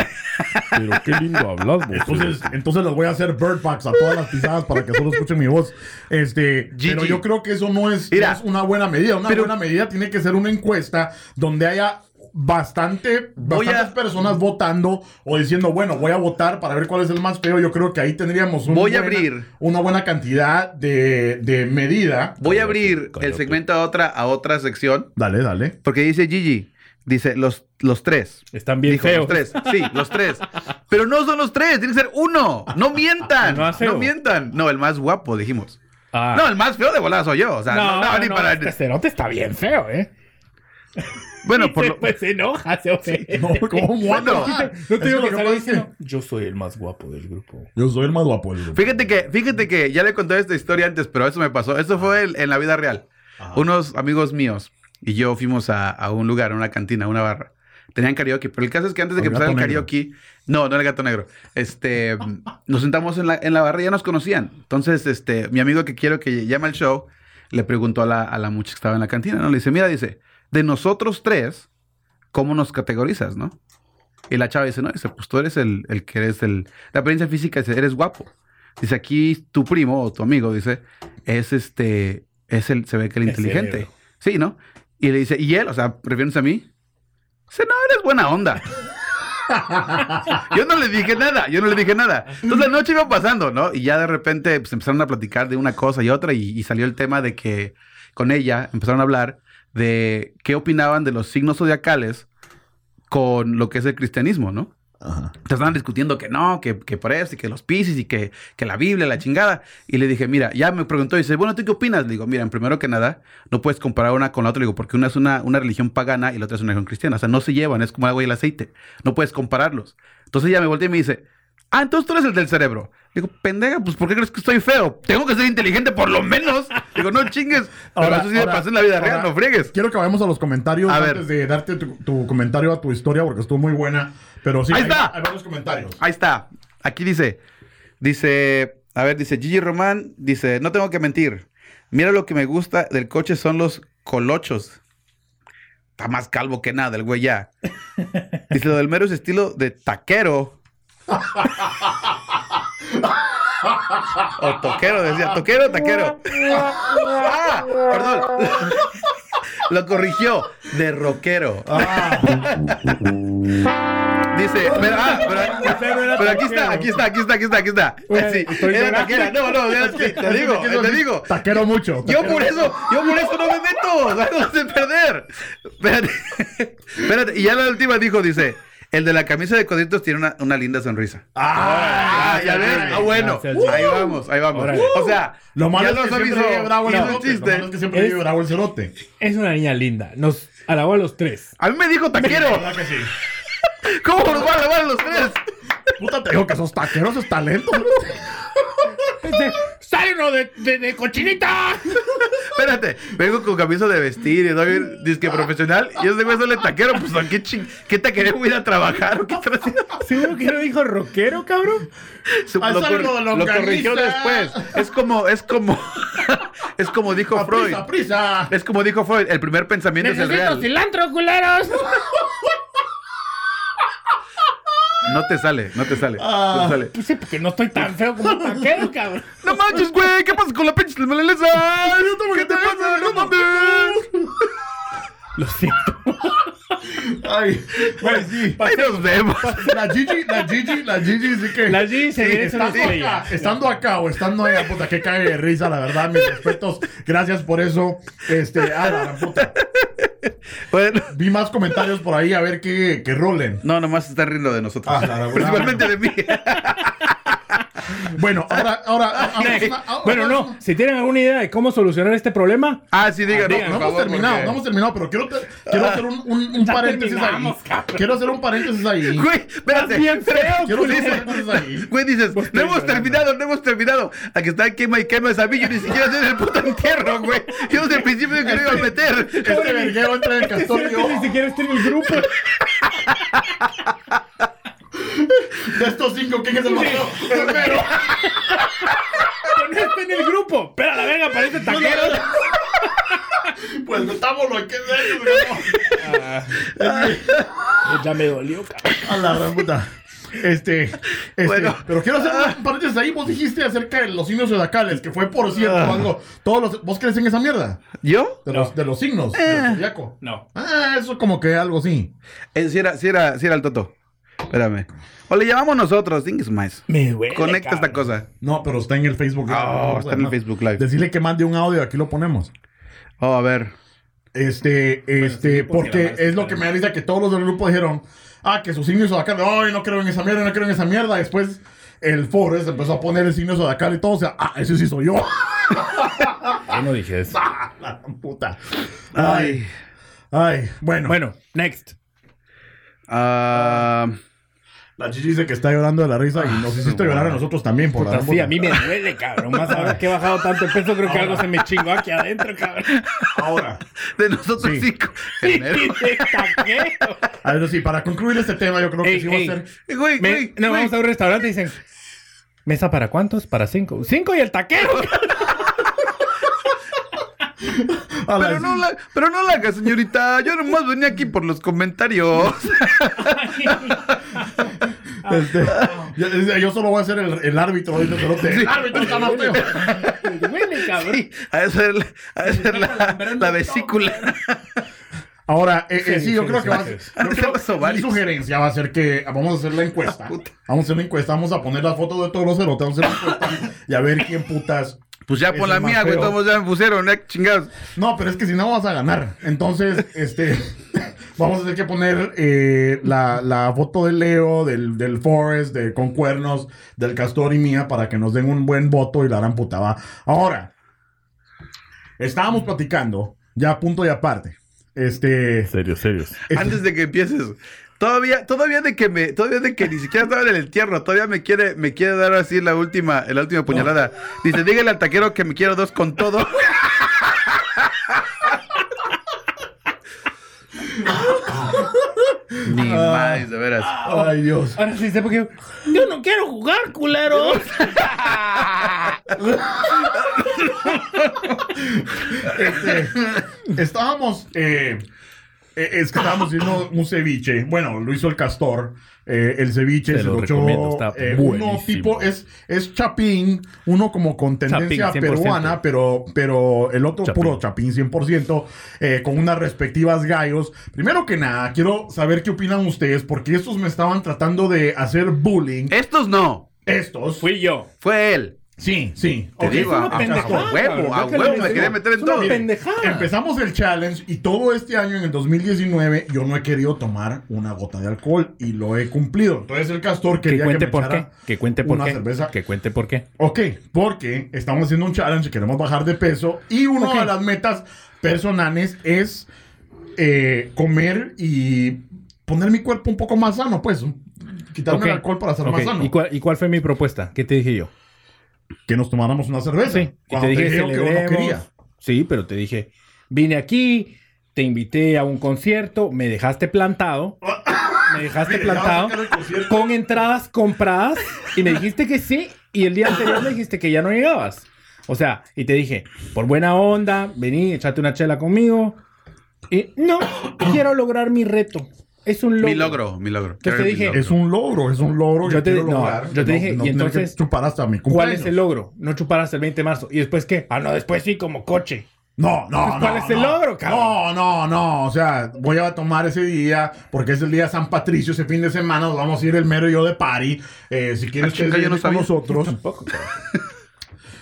Pero qué lindo hablas, vos. Entonces, entonces les voy a hacer bird box a todas las pisadas para que solo escuchen mi voz. Este, Gigi. pero yo creo que eso no es, no Mira. es una buena medida. Una Pero- buena medida tiene que ser una encuesta donde haya bastante, Voy bastantes a- personas votando o diciendo, bueno, voy a votar para ver cuál es el más feo. Yo creo que ahí tendríamos un Voy a buena- abrir. una buena cantidad de, de medida. Voy a abrir cállate. el segmento a otra, a otra sección. Dale, dale. Porque dice Gigi, dice los, los tres. Están bien Dijo, feos. los tres. Sí, los tres. Pero no son los tres, tiene que ser uno. No mientan. No mientan. No, el más guapo, dijimos. Ah. No, el más feo de volada soy yo. O sea, no, no, ni para. Este cerote está bien feo, ¿eh? Bueno, por lo. Pues se enoja, se ofende. No, ¿cómo Bueno? No Es te digo lo que que sale pasa es que diciendo, Yo soy el más guapo del grupo. Yo soy el más guapo del grupo. Fíjate que, fíjate que ya le conté esta historia antes, pero eso me pasó. Eso fue el- en la vida real. Unos amigos míos y yo fuimos a, a un lugar, a una cantina, a una barra. Tenían karaoke, pero el caso es que antes de que El empezara el gato negro. karaoke, no, no era el gato negro. Este, nos sentamos en la, en la barra y ya nos conocían. Entonces, este, mi amigo que quiero que llame al show, le preguntó a la, a la muchacha que estaba en la cantina, ¿no? Le dice, mira, dice, de nosotros tres, ¿cómo nos categorizas, no? Y la chava dice, no, dice, pues tú eres el, el que eres el... La apariencia física dice, eres guapo. Dice, aquí tu primo o tu amigo, dice, es este, es el, se ve que el El inteligente. cerebro. Sí, ¿no? Y le dice, ¿y él? O sea, refiriéndose a mí. Dice, no, eres buena onda. yo no le dije nada, yo no le dije nada. Entonces la noche iba pasando, ¿no? Y ya de repente pues, empezaron a platicar de una cosa y otra y, y salió el tema de que con ella empezaron a hablar de qué opinaban de los signos zodiacales con lo que es el cristianismo, ¿no? Ajá. Te estaban discutiendo que no, que, que por eso, y que los piscis, y que, que la Biblia, la chingada. Y le dije, mira, ya me preguntó, y dice, bueno, ¿tú qué opinas? Le digo, mira, primero que nada, no puedes comparar una con la otra. Le digo, porque una es una, una religión pagana y la otra es una religión cristiana. O sea, no se llevan, es como el agua y el aceite. No puedes compararlos. Entonces ella me voltea y me dice, Ah, entonces tú eres el del cerebro. Digo, pendeja, pues ¿por qué crees que estoy feo? Tengo que ser inteligente por lo menos. Digo, no chingues. Pero eso sí me ahora- pasó en la vida real, ahora, no friegues. Quiero que vayamos a los comentarios A ver. antes de darte tu, tu comentario a tu historia porque estuvo muy buena. Pero sí, Ahí hay, está. hay varios comentarios. Ahí está. Aquí dice, dice, a ver, dice Gigi Román, dice, no tengo que mentir. Mira lo que me gusta del coche son los colochos. Está más calvo que nada el güey ya. Dice, lo del mero es estilo de taquero. O toquero, decía, toquero taquero. ah, perdón. lo corrigió, de rockero. Ah, Dice, pero, ah, pero, pero aquí está, aquí está, aquí está, aquí está, aquí está. Sí, era taquera. No, no, ya, sí, te digo, te digo. Taquero mucho. Yo por eso, yo por eso no me meto. Vamos de perder. Espérate, espérate. Y ya la última dijo, dice, el de la camisa de coditos tiene una, una linda sonrisa. Ah, Ah, ya ves. Ah, bueno. Gracias. Ahí vamos, ahí vamos. Órale. O sea, Lo malo ya es que siempre avisó. vive bravo el cerote. Lo malo es que siempre bravo el cerote. Es una niña linda. Nos alabó a los tres. A mí me dijo taquero. ¿Verdad que sí? ¿Cómo nos va a lavar a los tres? Puta, te digo que esos taqueros es talento. ¡Sale uno de, de, de cochinita! Espérate, vengo con camisa de vestir y doy disque profesional y ese güey sale taquero, pues ¿a qué ching? ¿Qué taquero voy a ir a trabajar o qué está haciendo? ¿Seguro que no dijo rockero, cabrón? Se- lo, lo lo corrigió después. Es como, es como, es como dijo A Freud. prisa, prisa. Es como dijo Freud, el primer pensamiento es el real. cilantro, culeros. No te sale, no te sale. Ah. No te sale. Pues sí, porque no estoy tan feo como taquero, cabrón. No manches, güey, ¿qué pasa con la pinche melaleza? ¿Qué te pasa? No mames. Lo siento. Ay, güey, sí. Ahí nos vemos. La Gigi, la Gigi, la Gigi sí que. La Gigi se una estando acá, estando acá o estando allá, puta, que cae de risa, la verdad, mis respetos. Gracias por eso. Este, ah, la gran puta. Bueno. Vi más comentarios por ahí a ver qué, qué rolen. No, nomás se está riendo de nosotros. Ah, la verdad. Principalmente de mí. Bueno, ahora, ahora, ahora- ahora- Bueno, no. Si tienen alguna idea de cómo solucionar este problema, Ah, sí, digan, No por hemos favor, terminado, porque- no hemos terminado, pero quiero, quiero hacer un, un, un paréntesis ahí. cabrón. Quiero hacer un paréntesis ahí. Güey, espérate. bien feo, Quiero hacer un paréntesis ahí. Güey, dices, no estoy hemos terminado, no hemos terminado. Aquí está quema y quema esa yo ni siquiera sé el puto entierro, güey. Yo desde el principio que lo iba a meter. Este verguero entra en el castor Este yo, ni siquiera está en el grupo. De estos cinco, ¿quién es el más. No está en el grupo. Pero la verga parece taquero. Pues metámoslo, ¿qué es eso? Ya me dolió, cabrón. A la gran puta. Este, este, Bueno. pero quiero hacer un paréntesis ahí. Vos dijiste acerca de los signos zodiacales, que fue por cierto Ah. algo. Todos los, ¿Vos crees en esa mierda? ¿Yo? De, No. los, de los signos, Eh. del zodiaco. No. Ah, eso como que algo sí. Eh, sí, era, sí, era, sí era el Toto. Espérame. O le llamamos nosotros, Dingus más. Me duele. Conecta esta cosa. No, pero está en el Facebook Live. Oh, Vamos a está en el. Facebook Live. Decirle que mande un audio, aquí lo ponemos. Oh, a ver. Este, este, sí, porque es lo que me da risa que todos los del grupo dijeron, ah, que su signo zodiacal, ay, no creo en esa mierda, no creo en esa mierda. Después el Forest empezó a poner el signo zodiacal y todo, o sea, ah, ese sí soy yo. Yo no dije eso. Ah, la puta. Ay, ay, bueno. Bueno, next. Ah, La Gigi dice que está llorando de la risa y nos hiciste llorar a nosotros también por la Puta, sí, a mí me duele, cabrón. Más ahora que he bajado tanto el peso, creo que algo se me chingó aquí adentro, cabrón. Ahora, de nosotros Sí. cinco. De taquero. a ver, sí, para concluir este tema, yo creo que Ey, sí va a ey. ser. Güey, Me- güey, no, güey. vamos a un restaurante y dicen, ¿mesa para cuántos? Para cinco. Cinco y el taquero. a la- Pero no, la, pero no la haga, señorita. Yo nomás venía aquí por los comentarios. este, yo, yo solo voy a ser el, el árbitro. Cerote. El árbitro está más feo. Sí, a de ser, la- la, la vesícula. Ahora, eh, eh, sí, Sí, yo sí, creo sí, que va a ser. Mi sugerencia va a ser que vamos a hacer la encuesta. Vamos a hacer la encuesta, vamos a poner las fotos de todos los cerotes, vamos a hacer la encuesta y a ver quién putas. Pues ya pon la mía, güey. Todos ya me pusieron, eh, chingados. No, pero es que si no vas a ganar. Entonces, este, vamos a tener que poner eh, la, la foto de Leo, del, del Forest, de con cuernos, del Castor y mía para que nos den un buen voto y la harán puta. va. Ahora, estábamos platicando, ya a punto y aparte, Este. Serios, serios. Antes de que empieces. Todavía, todavía de que me, todavía de que ni siquiera estaba en el entierro, todavía me quiere, me quiere dar así la última, la última puñalada. Dice, dígale al taquero que me quiero dos con todo. Ni más, de veras. Ay, Dios. Ahora sí sé porque yo no quiero jugar, culero. Este, estábamos. eh, es que estábamos haciendo un ceviche. Bueno, lo hizo el castor. eh, el ceviche Se se lo recomiendo, está eh, uno tipo es, es chapín, uno como con tendencia Chapín, 100%. peruana, pero, pero el otro Chapín. puro chapín 100%, eh, con unas respectivas gallos. Primero que nada, quiero saber qué opinan ustedes, porque estos me estaban tratando de hacer bullying. Estos no, Estos. Fui yo. fue él. Sí, sí. Te Ok, digo, a, a- huevo, a huevo ¿qué me quería meter en todo. Pendejada. Empezamos el challenge y todo este año, en el 2019, yo no he querido tomar una gota de alcohol y lo he cumplido. Entonces el castor Que quería cuente me por qué. Que cuente por una qué. cerveza. Que cuente por qué. Ok, porque estamos haciendo un challenge, queremos bajar de peso y una de las metas personales es eh, comer y poner mi cuerpo un poco más sano, pues. Quitarme el alcohol para ser más sano. ¿Y cuál, ¿Y cuál fue mi propuesta? ¿Qué te dije yo? Que nos tomáramos una cerveza. Sí. Y Cuando te te dije, dije que quería. Sí, pero te dije, vine aquí, te invité a un concierto, me dejaste plantado. Me dejaste Mire, plantado con entradas compradas y me dijiste que sí y el día anterior me dijiste que ya no llegabas. O sea, y te dije, por buena onda, vení, echate una chela conmigo. Y no, quiero lograr mi reto. Es un logro. Mi logro, mi logro. ¿Qué te dije? logro. Es un logro, es un logro. Yo que te- quiero no, lograr, yo te que dije, y tener que entonces, chupar hasta mi ¿Cuál cumpleaños. es el logro? No chupar hasta el 20 de marzo. ¿Y después qué? Ah, no, después sí, como coche. No, no, Pues, ¿cuál no, es el no. logro, cabrón? No, no, no. O sea, voy a tomar ese día porque es el día de San Patricio, ese fin de semana. Nos vamos a ir el mero y yo de party. Eh, si quieres que yo no con nosotros, Tampoco, cabrón.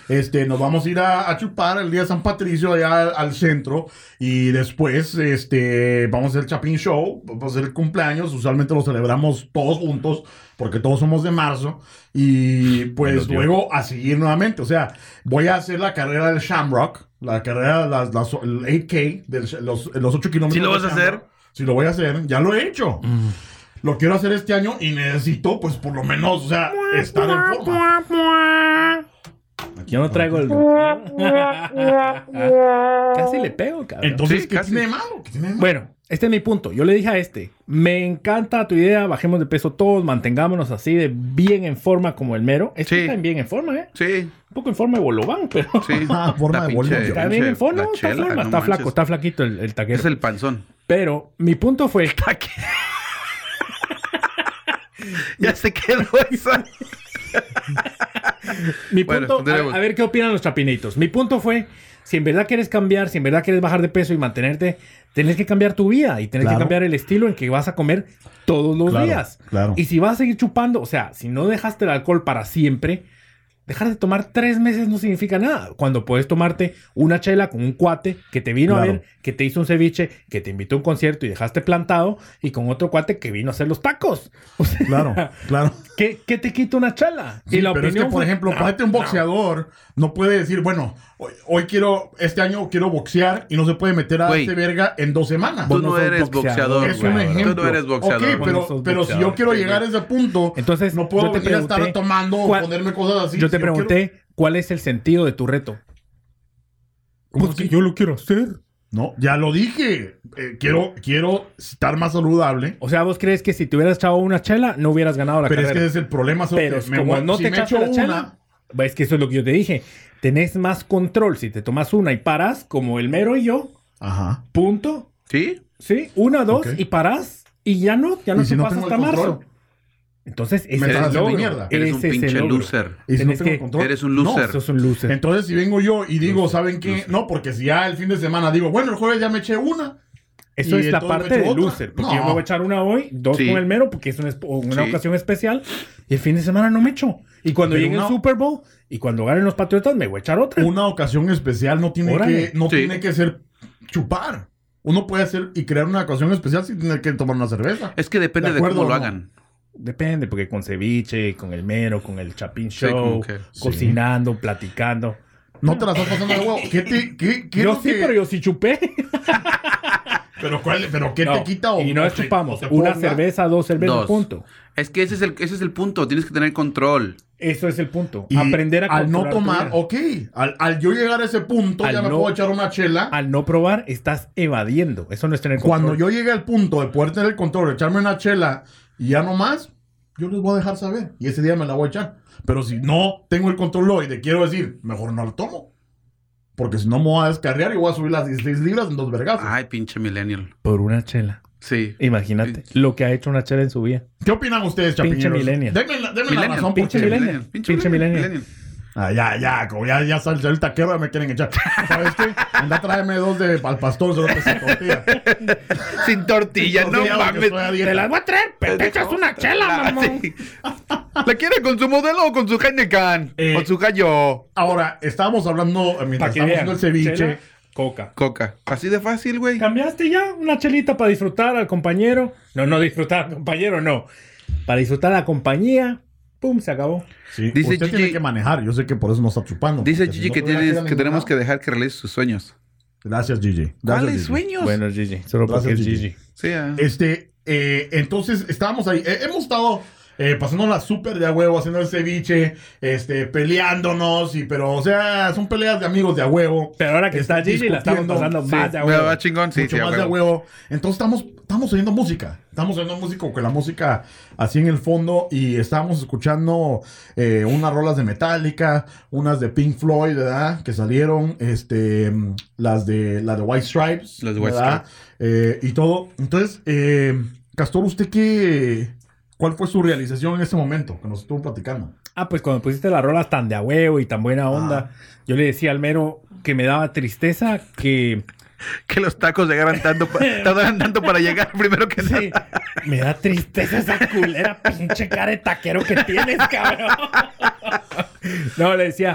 este, nos vamos a ir a, a chupar el día de San Patricio allá al, al centro y después, este, vamos a hacer el Chapin Show, vamos a hacer el cumpleaños. Usualmente lo celebramos todos juntos porque todos somos de marzo y pues luego a seguir nuevamente. O sea, voy a hacer la carrera del Shamrock, la carrera, las, las- el 8K, del, los, los 8 kilómetros. ¿Sí lo vas a hacer? Sí lo voy a hacer, ya lo he hecho. Mm. Lo quiero hacer este año y necesito, pues por lo menos, o sea, estar en forma. Yo no traigo el. Casi le pego, cabrón. Entonces, Sí, ¿qué casi. tiene de malo? ¿Qué tiene de malo? Bueno, este es mi punto. Yo le dije a este, me encanta tu idea, bajemos de peso todos, mantengámonos así de bien en forma como el mero. Este Sí. está bien en forma, ¿eh? Sí, Un poco en forma de bolobán, pero sí. Ah, forma La de pinche- bolillo. está pinche- bien en forma, la está, en chela, forma, no está flaco, está flaquito el, el taquero. Es el panzón. Pero mi punto fue, ya se quedó esa. Mi punto, a, a ver qué opinan los chapinitos. Mi punto fue, si en verdad quieres cambiar, si en verdad quieres bajar de peso y mantenerte, tenés que cambiar tu vida y tenés Claro. que cambiar el estilo en que vas a comer todos los Claro, días. claro. Y si vas a seguir chupando, o sea, si no dejaste el alcohol para siempre, dejar de tomar tres meses no significa nada. Cuando puedes tomarte una chela con un cuate que te vino a ver, que te hizo un ceviche, que te invitó a un concierto y dejaste plantado, y con otro cuate que vino a hacer los tacos. O sea, Claro, claro. ¿Qué, qué te quita una chela? Sí, pero es que, por fue- ejemplo, No, un no. boxeador, no. puede decir, bueno, hoy, quiero, este año quiero boxear y no se puede meter a Güey. este verga en dos semanas. Tú Vos no eres boxeador, boxeador. es un ejemplo. Tú no eres boxeador. Ok, Vos pero, no pero si yo quiero llegar a ese punto, Entonces, no puedo a estar tomando o ¿cuál- ponerme cosas así. Yo te Si quiero- pregunté cuál es el sentido de tu reto. ¿Cómo Pues yo lo quiero hacer. No, ya lo dije. Eh, quiero, quiero estar más saludable. O sea, ¿vos crees que si te hubieras echado una chela, no hubieras ganado la Pero es carrera? que ese es el problema. Pero que me como voy- no si te echaste echo la chela, es que eso es lo que yo te dije. Tenés más control si te tomas una y paras, como el mero y yo, Ajá. punto. ¿Sí? Sí, una, dos y paras y ya no, ya no ¿Y si no pasa hasta marzo. Entonces, ese Me es estás el haciendo logro. mierda. Eres un Ese pinche loser. Y si no Tenés tengo que- control. Eres un No. loser. Sos un loser. Entonces, si vengo yo y digo, ¿saben qué? No, porque si ya el fin de semana digo, bueno, el jueves ya me eché una. Eso es la parte de loser. Porque No. yo me voy a echar una hoy, dos Sí. con el mero, porque es una, una Sí. ocasión especial. Y el fin de semana no me echo. Y cuando Pero llegue una- el Super Bowl y cuando ganen los Patriotas, me voy a echar otra. Una ocasión especial no tiene Órale. que, no Sí. tiene que ser chupar. Uno puede hacer y crear una ocasión especial sin tener que tomar una cerveza. Es que depende ¿De de, acuerdo cómo lo no? hagan. Depende, porque con ceviche, con el mero, con el chapín show, que- cocinando, platicando. No te la estás pasando de huevo. ¿Qué te, qué, Yo sí, que- pero yo sí chupé. Pero, ¿cuál, pero ¿qué No, te quita? o- y no chupamos. Una ponga? cerveza, dos cervezas, Dos. punto. Es que ese es, el, ese es el punto. Tienes que tener control. Eso es el punto. Y Aprender a Al no tomar, ok. Al, al yo llegar a ese punto, Al ya me no- puedo echar una chela. Al no probar, estás evadiendo. Eso no es tener Cuando control. yo llegue al punto de poder tener el control, echarme una chela y ya no más, yo les voy a dejar saber. Y ese día me la voy a echar. Pero si no tengo el control hoy, te quiero decir, mejor no lo tomo. Porque si no me voy a descarriar y voy a subir las 16 libras en dos vergazos. Ay, pinche millennial. Por una chela. Sí. Imagínate lo que ha hecho una chela en su vida. ¿Qué opinan ustedes, Pinche chapineros? millennial. Denme, la- denme la Millennial, razón. pinche porque- millennial. Pinche millennial. Ah, ya, ya, como ya, ya sale el taquero, ya me quieren echar. ¿Sabes qué? Anda, tráeme dos de al pastor, solo que se tortilla. Sin tortilla, no mames. a dieta. voy a traer, pero te echas una chela, Ah, mamón. sí. ¿La quiere con su modelo o con su Heineken? Eh, con su gallo. Ahora, estábamos hablando, eh, mientras estábamos haciendo el ceviche. Chela, coca. Coca. Así de fácil, güey. ¿Cambiaste ya una chelita para disfrutar al compañero? No, no disfrutar al compañero, no. Para disfrutar la compañía, pum, se acabó. Sí, Dice usted Gigi- tiene que manejar. Yo sé que por eso no está chupando. Dice porque si Gigi no que, tienes, que tenemos que dejar que realice sus sueños. Gracias, Gigi. ¿Cuáles Gigi. sueños? Bueno, Gigi, solo porque Gracias, es Gigi. Gigi. Sí, ah. Este, eh, entonces estábamos ahí. Eh, hemos estado eh, pasándola súper de a huevo, haciendo el ceviche, este, peleándonos, y, pero, o sea, son peleas de amigos de a huevo. Pero ahora que Este, está Gigi, la estamos pasando Sí, más de a Me huevo. va chingón, sí, mucho sí, a más de a huevo. huevo. Entonces estamos, estamos oyendo música. Estamos oyendo música, con la música así en el fondo. Y estábamos escuchando eh, unas rolas de Metallica, unas de Pink Floyd, ¿verdad? Que salieron, este, las de, la de White Stripes. Las de White ¿verdad? Eh, y todo. Entonces, eh, Castor, ¿usted qué? ¿Cuál fue su realización en ese momento que nos estuvo platicando? Ah, pues cuando pusiste las rolas tan de a huevo y tan buena onda, yo le decía al mero que me daba tristeza que... Que los tacos llegaran tanto, tardaran tanto para llegar primero que Sí, nada. me da tristeza esa culera pinche cara de taquero que tienes, cabrón. No, le decía,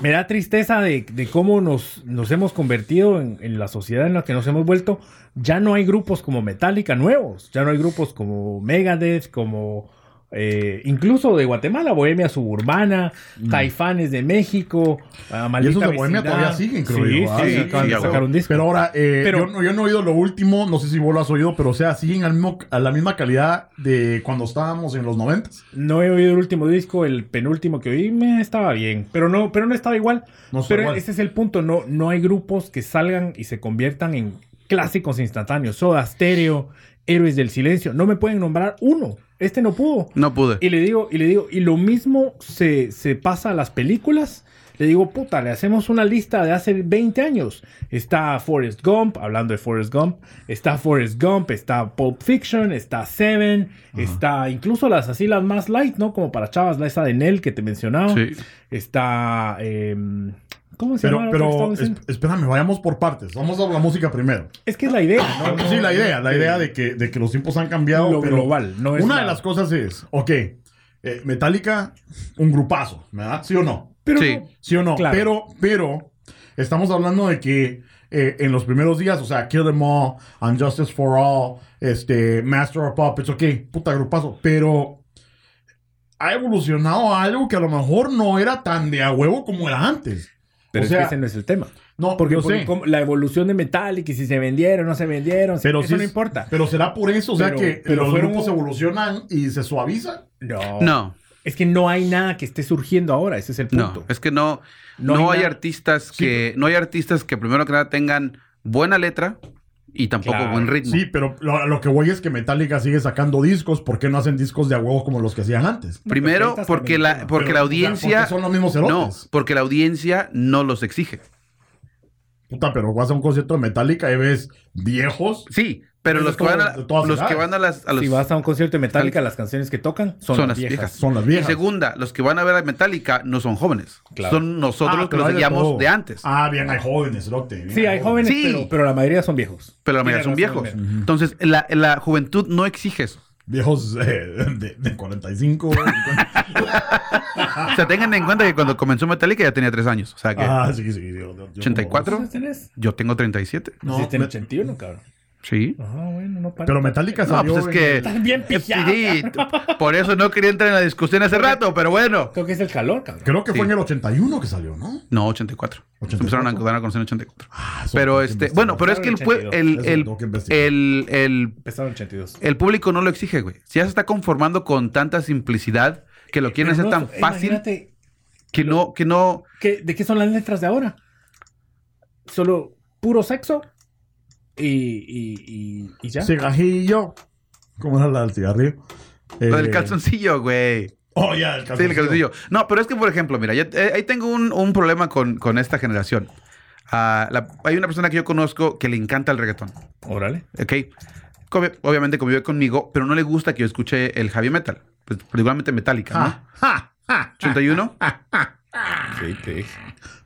me da tristeza de, de cómo nos, nos hemos convertido en, en la sociedad en la que nos hemos vuelto. Ya no hay grupos como Metallica nuevos, ya no hay grupos como Megadeth, como eh, incluso de Guatemala, Bohemia Suburbana, Caifanes de México, Mm. Y Maldita esos de Bohemia todavía siguen, creo sí, yo. Sí, Sí, acaban sí, de sacar un disco. Pero ahora, eh, Pero- yo, no- yo no he oído lo último, no sé si vos lo has oído, pero o sea, siguen al mismo, a la misma calidad de cuando estábamos en los noventas. No he oído el último disco, el penúltimo que oí me estaba bien, pero no, pero no estaba igual. No pero igual. ese es el punto, no, no hay grupos que salgan y se conviertan en clásicos instantáneos. Soda Stereo, Héroes del Silencio, no me pueden nombrar uno. Este no pudo. No pude. Y le digo, y le digo, y lo mismo se, se pasa a las películas. Le digo, puta, le hacemos una lista de hace 20 años. Está Forrest Gump, hablando de Forrest Gump. Está Forrest Gump, está Pulp Fiction, está Seven, está incluso las así las más light, ¿no? Como para chavas, la esa de Nell que te mencionaba. Sí. Está. em, ¿Cómo se Pero, llama? pero es- espérame, vayamos por partes. Vamos a la música primero. Es que es la idea, ¿no? sí, la idea, la idea de que, de que los tiempos han cambiado. Lo pero global, no es Una la- de las cosas es, ok, eh, Metallica, un grupazo, ¿verdad? ¿Sí o no? Pero Sí. no- ¿Sí o no? Claro. Pero, pero, estamos hablando de que eh, en los primeros días, o sea, Kill Them All, Unjustice for All, este, Master of Puppets, ok, puta grupazo, pero ha evolucionado a algo que a lo mejor no era tan de a huevo como era antes. Pero o es que ese no es el tema. no, Porque, sé. como la evolución de Metallica y si se vendieron o no se vendieron, Pero eso no importa. Pero será por eso, o sea, Pero- que pero los fueron- grupos evolucionan y se suavizan. No. No, Es que no hay nada que esté surgiendo ahora, ese es el punto. no. Es que no, No no, hay artistas que, no hay artistas que primero que nada tengan buena letra y tampoco Claro. buen ritmo. Sí, pero lo, lo que voy es que Metallica sigue sacando discos. ¿Por qué no hacen discos de a huevo como los que hacían antes? Primero, porque la, porque Pero, la o sea, audiencia. porque son los mismos no, cerotes. porque la audiencia no los exige. Puta, pero vas a un concierto de Metallica y ves viejos. Sí, pero los que van a, los que van a las. a los- Si vas a un concierto de Metallica, las canciones que tocan son, Son las viejas. viejas. Son las y viejas. segunda, los que van a ver a Metallica no son jóvenes. Claro. Son nosotros Ah, que los hay de seguíamos de antes. Ah, bien, hay jóvenes, lote. bien, Sí, hay jóvenes, Sí. pero, pero la mayoría son viejos. pero la mayoría son viejos. razón, Entonces, la, la juventud no exige eso. Viejos eh, de, de 45. O sea, tengan en cuenta que cuando comenzó Metallica ya tenía tres años. O sea que ah, sí, sí. yo- yo- yo 84. ¿Cuántos tenés? yo tengo 37. No, sí, me- 81, cabrón. Sí. Ah, bueno, no para. Pero Metallica No, salió. pues es en que. Estás bien. Sí, por eso no quería entrar en la discusión hace rato, pero bueno. Creo que es el calor, cabrón. Creo que Sí. fue en el 81 que salió, ¿no? No, 84. 84. Empezaron a dar a conocer en 84. Ah, Pero este, bueno, pero es que el, el, el, el, el, Empezaron en 82. el público no lo exige, güey. Ya se está conformando con tanta simplicidad que lo quieren Pero hacer no, tan fácil imagínate, que no, que no. ¿qué- ¿De qué son las letras de ahora? Solo puro sexo y, y, y, y ya. Cigajillo. ¿Cómo era la del cigarrillo? Lo del Eh, calzoncillo, güey. Oh, ya, el Sí, calzoncillo. el calzoncillo. No, pero es que, por ejemplo, mira, yo, eh, ahí tengo un, un problema con, con esta generación. Ah, la- hay una persona que yo conozco que le encanta el reggaetón. Órale. ¿ok? Come- obviamente convive conmigo, pero no le gusta que yo escuche el heavy metal. Pues, particularmente Metallica, ¿no? Ja, ja, ja. 81. Sí, sí.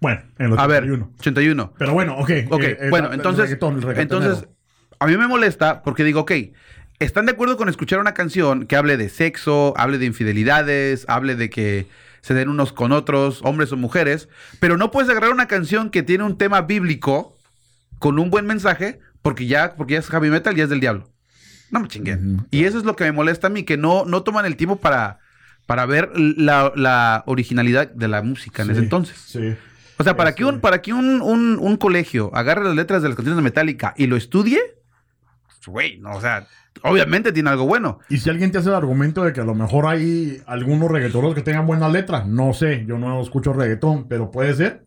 Bueno, en el A ver, 81. 81. Pero bueno, ok. Ok, eh, eh, bueno, el entonces, reggaetón, el reggaetonero. entonces, a mí me molesta porque digo, ok, ¿están de acuerdo con escuchar una canción que hable de sexo, hable de infidelidades, hable de que se den unos con otros, hombres o mujeres, pero no puedes agarrar una canción que tiene un tema bíblico con un buen mensaje porque ya, porque ya es heavy metal y es del diablo. No me chinguen. Y eso es lo que me molesta a mí, que no, no toman el tiempo para, para ver la, la originalidad de la música en ese Sí, entonces. Sí. O sea, para Este- que un, para que un, un- un colegio agarre las letras de las canciones de Metallica y lo estudie, güey, no, o sea, obviamente tiene algo bueno. Y si alguien te hace el argumento de que a lo mejor hay algunos reggaetoneros que tengan buenas letras, no sé, yo no escucho reggaetón, pero puede ser.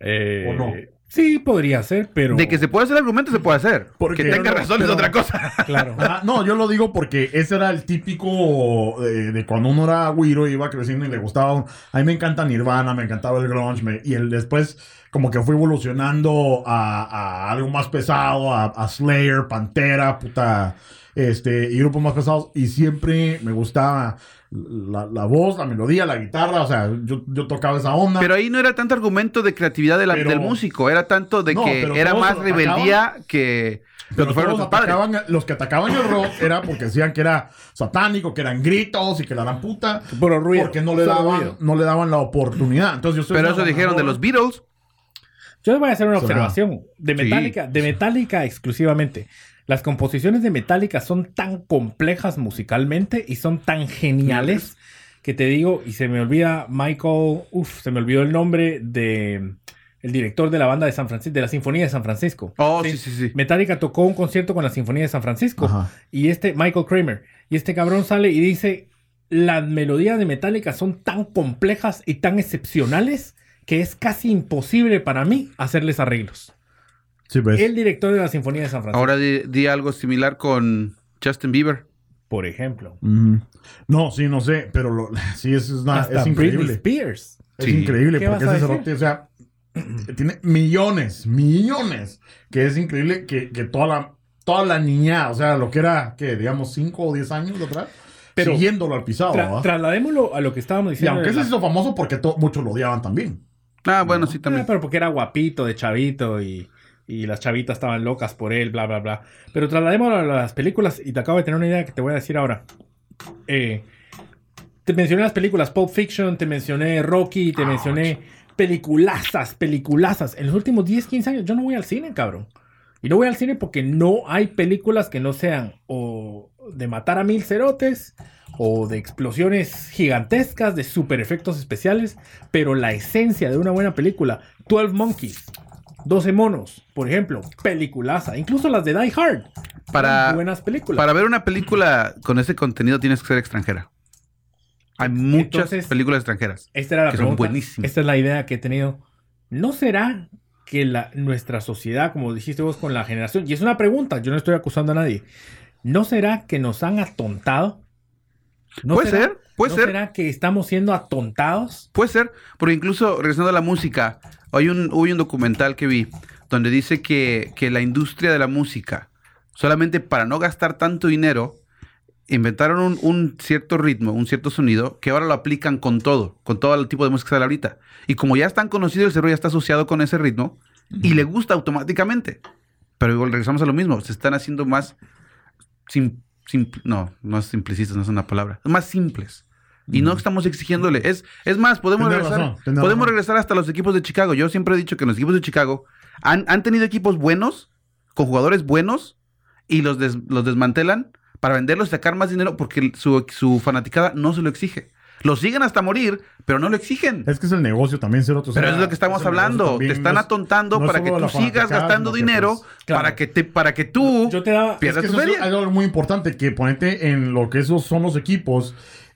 Eh, ¿O no? Sí, podría ser, pero. De que se puede hacer argumento, se puede hacer. Porque- que tenga razón es otra cosa. Claro. Ah, no, yo lo digo porque ese era el típico de, de cuando uno era güiro y iba creciendo y le gustaba. A mí me encanta Nirvana, me encantaba el grunge, me- y el después como que fue evolucionando a, a algo más pesado, a, a Slayer, Pantera, puta, este, y grupos más pesados. Y siempre me gustaba la, la voz, la melodía, la guitarra, o sea, yo, yo tocaba esa onda. Pero ahí no era tanto argumento de creatividad de la- Pero- del músico, era tanto de No, que pero era más rebeldía que Pero que fueron atacaban- los que atacaban el rock era porque decían que era satánico, que eran gritos y que la gran puta. Puro ruido. Porque no le daban, ruido. no le daban la oportunidad. Entonces yo Pero eso dijeron de los Beatles. Yo les voy a hacer una observación de Sí. Metallica, de Metallica exclusivamente. Las composiciones de Metallica son tan complejas musicalmente y son tan geniales que te digo, y se me olvida Michael, uff, se me olvidó el nombre de el director de la banda de San Francisco, de la Sinfonía de San Francisco. Oh, sí, sí, sí. Metallica tocó un concierto con la Sinfonía de San Francisco Ajá. y este Michael Kramer y este cabrón sale y dice las melodías de Metallica son tan complejas y tan excepcionales que es casi imposible para mí hacerles arreglos. Sí, pues. El director de la Sinfonía de San Francisco, Ahora di, di algo similar con Justin Bieber. por ejemplo. No, sí, no sé, pero lo- sí, es, es una- hasta es Britney increíble. Spears. Es Sí. increíble ¿Qué porque vas a ese decir? cerote, o sea, tiene millones, millones, que es increíble que, que toda la toda la niña, o sea, lo que era, que digamos, 5 o 10 años atrás, Pero- siguiéndolo al pisado. Tra- trasladémoslo a lo que estábamos Y diciendo. aunque de ese la- se hizo famoso porque muchos lo odiaban también. Ah, bueno, sí, Ah, también. pero porque era guapito, de chavito y, y las chavitas estaban locas por él, bla, bla, bla. Pero trasladémoslo a las películas y te acabo de tener una idea que te voy a decir ahora. Eh, te mencioné las películas Pulp Fiction, te mencioné Rocky, te mencioné peliculazas, peliculazas. En los últimos 10, 15 años yo no voy al cine, cabrón. Y no voy al cine porque no hay películas que no sean o de matar a mil cerotes o de explosiones gigantescas, de super efectos especiales, pero la esencia de una buena película, 12 Monkeys, 12 monos, por ejemplo, peliculaza, incluso las de Die Hard, Para- buenas películas. Para ver una película con ese contenido tienes que ser extranjera. Hay muchas Entonces- películas extranjeras. Esta era la que son pregunta. buenísimas. Esta es la idea que he tenido. ¿No será que la, nuestra sociedad, como dijiste vos con la generación, y es una pregunta, yo no estoy acusando a nadie, ¿no será que nos han atontado? ¿No puede será- ser, puede ¿no ser, será que estamos siendo atontados? puede ser. Porque incluso, regresando a la música, hay un, hubo un documental que vi donde dice que, que la industria de la música, solamente para no gastar tanto dinero, inventaron un, un cierto ritmo, un cierto sonido, que ahora lo aplican con todo, con todo el tipo de música que sale ahorita. Y como ya están conocidos, el cerebro ya está asociado con ese ritmo y le gusta automáticamente. Pero igual regresamos a lo mismo, se están haciendo más sim- no, no es simplicistas, no es una palabra, más simples. Y no estamos exigiéndole. Es, es más, podemos regresar, razón, podemos regresar hasta los equipos de Chicago. Yo siempre he dicho que los equipos de Chicago han, han tenido equipos buenos, con jugadores buenos, y los, des- los desmantelan para venderlos y sacar más dinero porque su, su fanaticada no se lo exige. Lo siguen hasta morir, pero no lo exigen. Es que es el negocio también, Cerote. o Pero es lo que estamos es hablando. Te están no es- atontando no es para que tú sigas gastando dinero pues, claro. para, que te, para que tú Yo te daba- Es pierdas que tu eso es feria. algo muy importante que ponete en lo que esos son los equipos.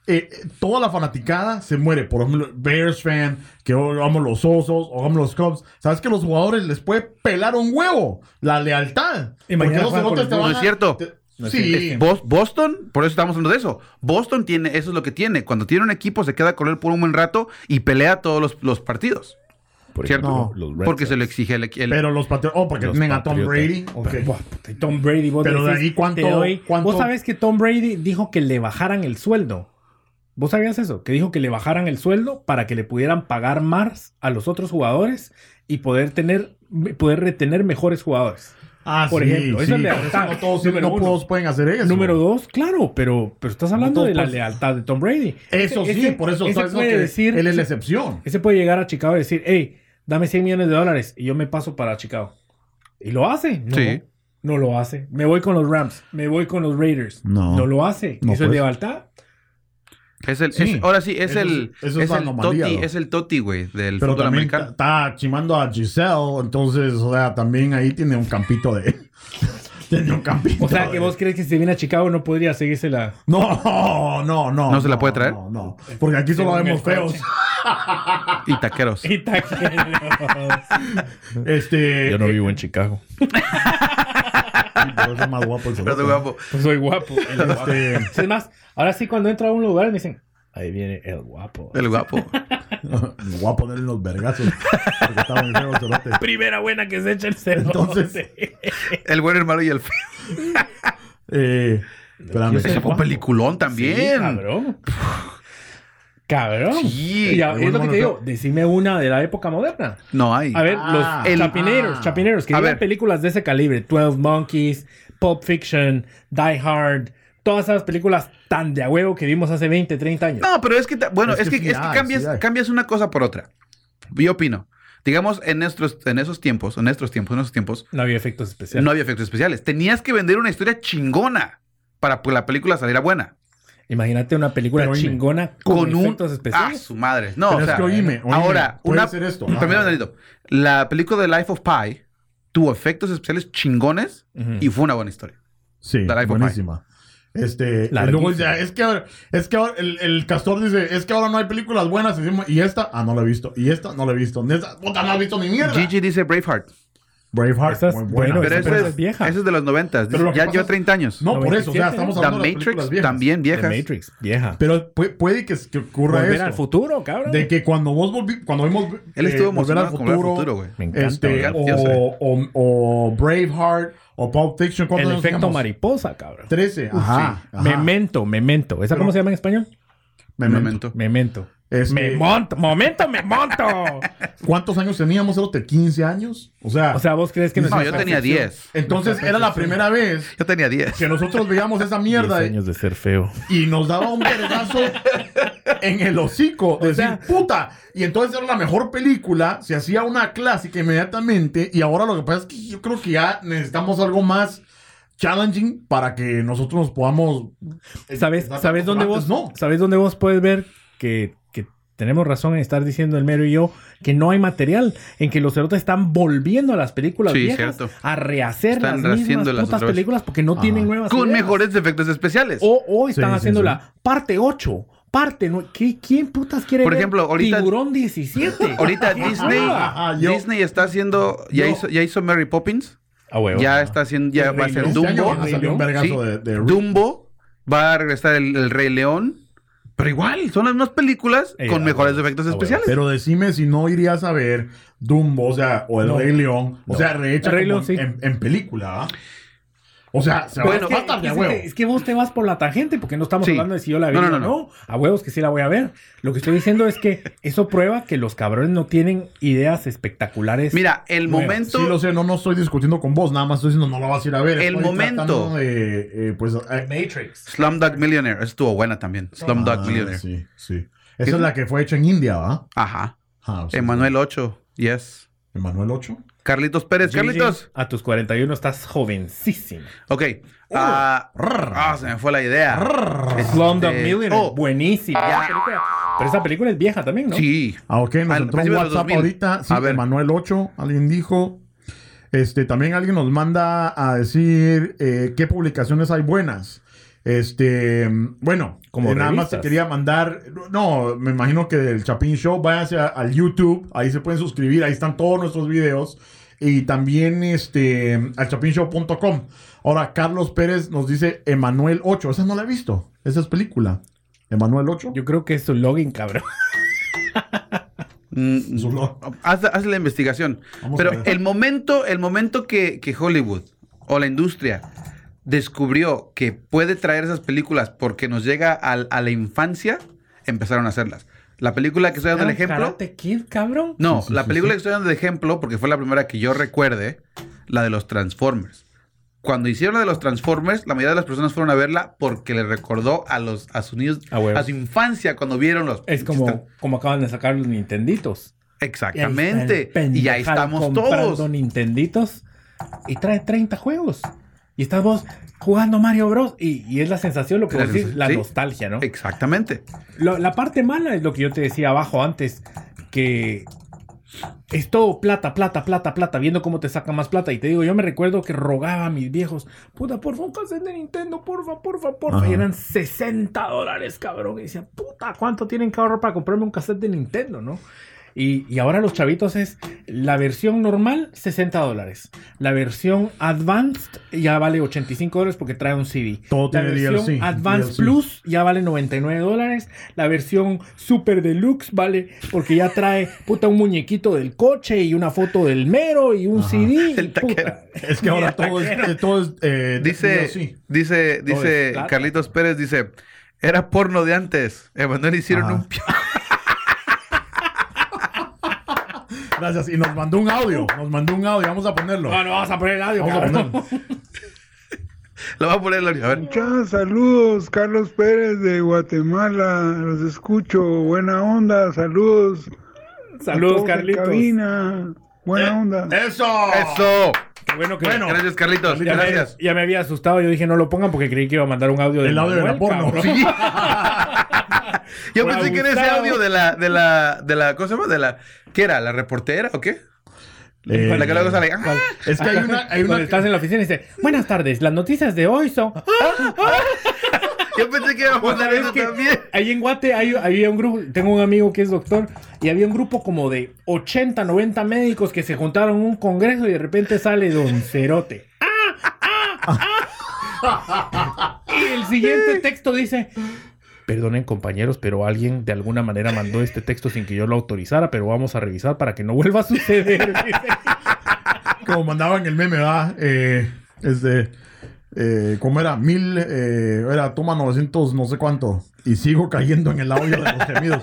eh, eh, toda la fanaticada se muere. Por ejemplo, Bears fan, que vamos los osos, o vamos los Cubs. Sabes que los jugadores les puede pelar un huevo. La lealtad. Y mañana Porque esos juegan con cerotes los te No van es cierto. te- No es sí. Bos- Boston, por eso estamos hablando de eso. Boston tiene, eso es lo que tiene. Cuando tiene un equipo, se queda con él por un buen rato y pelea todos los, los partidos. Por ¿Cierto? No. Porque Sox. se lo exige el, el- Pero los patriotas. Oh, porque Los tienen a Tom. Brady. ok. Pero, buah, puta, y Tom Brady, vos Pero de decís, ahí, ¿cuánto- doy- cuánto- Vos sabés que Tom Brady dijo que le bajaran el sueldo. ¿Vos sabías eso? Que dijo que le bajaran el sueldo para que le pudieran pagar más a los otros jugadores y poder tener, poder retener mejores jugadores. Ah, Por sí, ejemplo, sí, eso es pero lealtad. No todos, Número no uno. todos pueden hacer eso. Número dos, claro, pero, pero estás hablando de la lealtad de Tom Brady. Eso Ese- sí, ese- por eso diciendo puede que decir, él es la excepción. ese puede llegar a Chicago y decir, hey, dame 100 millones de dólares y yo me paso para Chicago. Y lo hace. No, Sí. no lo hace. Me voy con los Rams, me voy con los Raiders. No. No lo hace. No, Eso es pues. lealtad. Es el, Sí. es- ahora sí, es Eso el, eso es es la el anomalía, Toti, ¿no? es el Toti, güey, del Pero fútbol también americano. está chimando a Giselle, entonces, o sea, también ahí tiene un campito de... tiene un campito O sea, de- que vos crees que si viene a Chicago no podría seguirse la... No, no, no. ¿No se la puede traer? No, no. Porque aquí solo vemos feos. Y taqueros. Y taqueros. Este... Yo no vivo en Chicago. pero es más guapo el Pero de guapo. Pues soy guapo. El guapo. Este... Es más, ahora sí cuando entro a un lugar me dicen, ahí viene el guapo. El guapo. Me voy a poner en los vergazos. Porque estaba muy feo el cerote. Primera buena que se echa el cerdo. Entonces- El bueno, el malo y el feo. Eh... Espérame. Yo soy Ese fue un guapo. peliculón Sí, también. cabrón. Cabrón. Sí. Y es lo que te digo. Decime una de la época moderna. No hay. A ver, Ah, los el- chapineros, ah. chapineros, que ver. películas de ese calibre. 12 Monkeys, Pulp Fiction, Die Hard. Todas esas películas tan de a huevo que vimos hace 20, 30 años. No, pero es que, bueno, Es es, que es que cambias, sí cambias una cosa por otra. Yo opino. Digamos, en, nuestros, en esos tiempos, en nuestros tiempos, en esos tiempos, No había efectos especiales. no había efectos especiales. Tenías que vender una historia chingona para que la película saliera buena. Imagínate una película Pero oíme, chingona con, Con, un... efectos Ah, especiales. su madre. No, Pero o es sea, que oíme, oíme, ahora, puede una... ser esto. Permítame Ah. un. La película de Life of Pi tuvo efectos especiales chingones Ujú. y fue una buena historia. Sí, The Life of buenísima. Este, La y luego ya, es que ahora, es que ahora el, el castor dice, es que ahora no hay películas buenas. Y, decimos, y esta, ah, no la he visto. Y esta, no la he visto. Esta, puta, no la he visto ni mierda. Gigi dice Braveheart. Braveheart, Esa es- muy buena. bueno, Pero esa es, es vieja. ese es de los 90. Pero Ya lleva es- 30 años. No, por eso, o sea, 97, estamos The hablando de las películas Matrix viejas. también The viejas. Matrix, vieja. Pero puede, puede que, que ocurra Volver eso. al futuro, cabrón. De que cuando vos volví, cuando vimos Él eh, estuvo Volver al emocionado con Volver al futuro, futuro, güey. Me encanta. este, o, o, o Braveheart, o Pulp Fiction. ¿cuántos El efecto mariposa, cabrón. 13, ajá. ajá. Memento, memento. ¿Esa cómo Pero- se llama en español? Memento. Memento. Memento. Este- Me monto, momento, me monto. ¿Cuántos años teníamos, Cerote? ¿15 años? O sea, O sea, vos crees que No, No, yo tenía percepción- 10. entonces era la primera vez Yo tenía 10. que nosotros veíamos esa mierda 10 años de ser feo. y nos daba un vergazo en el hocico. De decir, sea- puta. Y entonces era la mejor película, se hacía una clásica inmediatamente. Y ahora lo que pasa es que yo creo que ya necesitamos algo más challenging para que nosotros nos podamos. eh, ¿Sabes, ¿sabes, dónde vos, No. ¿Sabes dónde vos puedes ver que tenemos razón en estar diciendo el mero y yo que no hay material? En que los cerotes están volviendo a las películas Sí, viejas cierto. a rehacer Están las mismas putas películas porque no tienen nuevas Con ideas. mejores efectos especiales. O, o están Sí, haciendo sí. la parte 8. Parte, nue- ¿Qué- ¿quién putas quiere Por ver ejemplo, ahorita- Tiburón 17? Ahorita Disney, Ajá, yo- Disney está haciendo, ya, yo- hizo, ya hizo Mary Poppins, Ah, huevo. ya está haciendo, ya va a ser Dumbo, Dumbo, va a regresar el, el Rey León, pero igual, son las mismas películas Eh, con ah, mejores bueno, efectos ah, especiales. Pero decime si no irías a ver Dumbo, o sea, o El No. Rey León, o sea, rehecha Rey León, sí. en, en película. ¿ah? O sea, se Bueno, va a es, que, estar de es huevo. es que vos te vas por la tangente porque no estamos Sí. hablando de si yo la vi No, no, o no. A huevos que sí la voy a ver. Lo que estoy diciendo es que eso prueba que los cabrones no tienen ideas espectaculares. Mira, el Nuevas. momento, Sí, lo sé, no, no estoy discutiendo con vos, nada más estoy diciendo no lo vas a ir a ver. El Estoy momento. de, eh, pues, eh, Matrix. Slumdog Millionaire, esa estuvo buena también. Slumdog ah, Millionaire. Sí, sí. Esa es la que fue hecha en India, ¿va? Ajá. Ah, Emanuel 8, yes. Emanuel 8. Carlitos Pérez. Gigi, Carlitos. A tus 41 estás jovencísimo. Ok. ah, ah, se me fue la idea. Este, Slumdog Millionaire. oh, Buenísima. Pero esa película es vieja también, ¿no? Sí. Ah, ok, nos Al entró un WhatsApp 2000. ahorita. Sí, A ver. Emanuel 8, alguien dijo. Este, también alguien nos manda a decir eh, qué publicaciones hay buenas. Este, bueno, Como eh, nada más te quería mandar, no, me imagino que del Chapin Show, váyanse a- al YouTube, ahí se pueden suscribir, ahí están todos nuestros videos y también este al chapinshow.com. Ahora Carlos Pérez nos dice Emanuel 8, esa no la he visto, esa es película. Emanuel 8. Yo creo que es su login, cabrón. Mm, haz, haz la investigación. Vamos Pero el momento, el momento que, que Hollywood o la industria descubrió que puede traer esas películas porque nos llega al- a la infancia, empezaron a hacerlas. La película que estoy dando el ejemplo. Karate Kid, cabrón? No, Sí, sí, la sí, película sí. que estoy dando de ejemplo, porque fue la primera que yo recuerde, la de los Transformers. Cuando hicieron la de los Transformers, la mayoría de las personas fueron a verla porque le recordó a los a sus niños, A su infancia cuando vieron los Es como, como acaban de sacar los Nintenditos. exactamente Y ahí y estamos comprando todos. Nintenditos y trae 30 juegos. Y estás vos jugando Mario Bros. Y, y es la sensación, lo que vos decís, la sí. nostalgia, ¿no? Exactamente. Lo- la parte mala es lo que yo te decía abajo antes, que es todo plata, plata, plata, plata, viendo cómo te saca más plata. Y te digo, yo me recuerdo que rogaba a mis viejos, puta, porfa, un cassette de Nintendo, porfa, porfa, porfa. Ajá. Y eran 60 dólares, cabrón. Y decía, puta, ¿cuánto tienen que ahorrar para comprarme un cassette de Nintendo, no? Y, y ahora los chavitos es la versión normal, 60 dólares. La versión Advanced ya vale 85 dólares porque trae un CD. Todo la tiene versión DLC, Advanced DLC. Plus ya vale 99 dólares. La versión Super Deluxe vale porque ya trae puta un muñequito del coche y una foto del mero y un Ajá. CD. El puta. Es que ahora todo es, eh, todo es eh, Dice, DLC. dice, dice. Carlitos Pérez, dice, era porno de antes. Emanuel hicieron Ajá. un Gracias. Y nos mandó un audio. Nos mandó un audio. Vamos a ponerlo. No, no vamos a poner el audio. Vamos a ponerlo. Lo va a poner Lori. A ver. Muchas saludos, Carlos Pérez de Guatemala, los escucho, buena onda, saludos. Saludos, Carlitos. cabina, buena onda. ¡Eso! Eso. Qué bueno que Bueno. Gracias, Carlitos. ya, me, Gracias. ya me había asustado. Yo dije, no lo pongan porque creí que iba a mandar un audio de El audio de la porno. Sí. Yo pensé que era ese audio de la, de la, de la, ¿cómo se llama? De la, ¿qué era? ¿La reportera o qué? Eh, la que luego sale, ah, Es que hay una. Hay Cuando una estás en la oficina y dice, buenas tardes, las noticias de hoy son... yo pensé que iba a sabés eso que también. Ahí en Guate hay, había un grupo, tengo un amigo que es doctor, y había un grupo como de 80, 90 médicos que se juntaron en un congreso y de repente sale Don Cerote. ¡Ah! ¡Ah! ¡Ah! y el siguiente texto dice... Perdonen compañeros, pero alguien de alguna manera mandó este texto sin que yo lo autorizara, pero vamos a revisar para que no vuelva a suceder. como mandaban el meme, ¿verdad? Eh, este, eh, ¿cómo era? Mil, eh, era toma 900 no sé cuánto. Y sigo cayendo en el audio de los gemidos.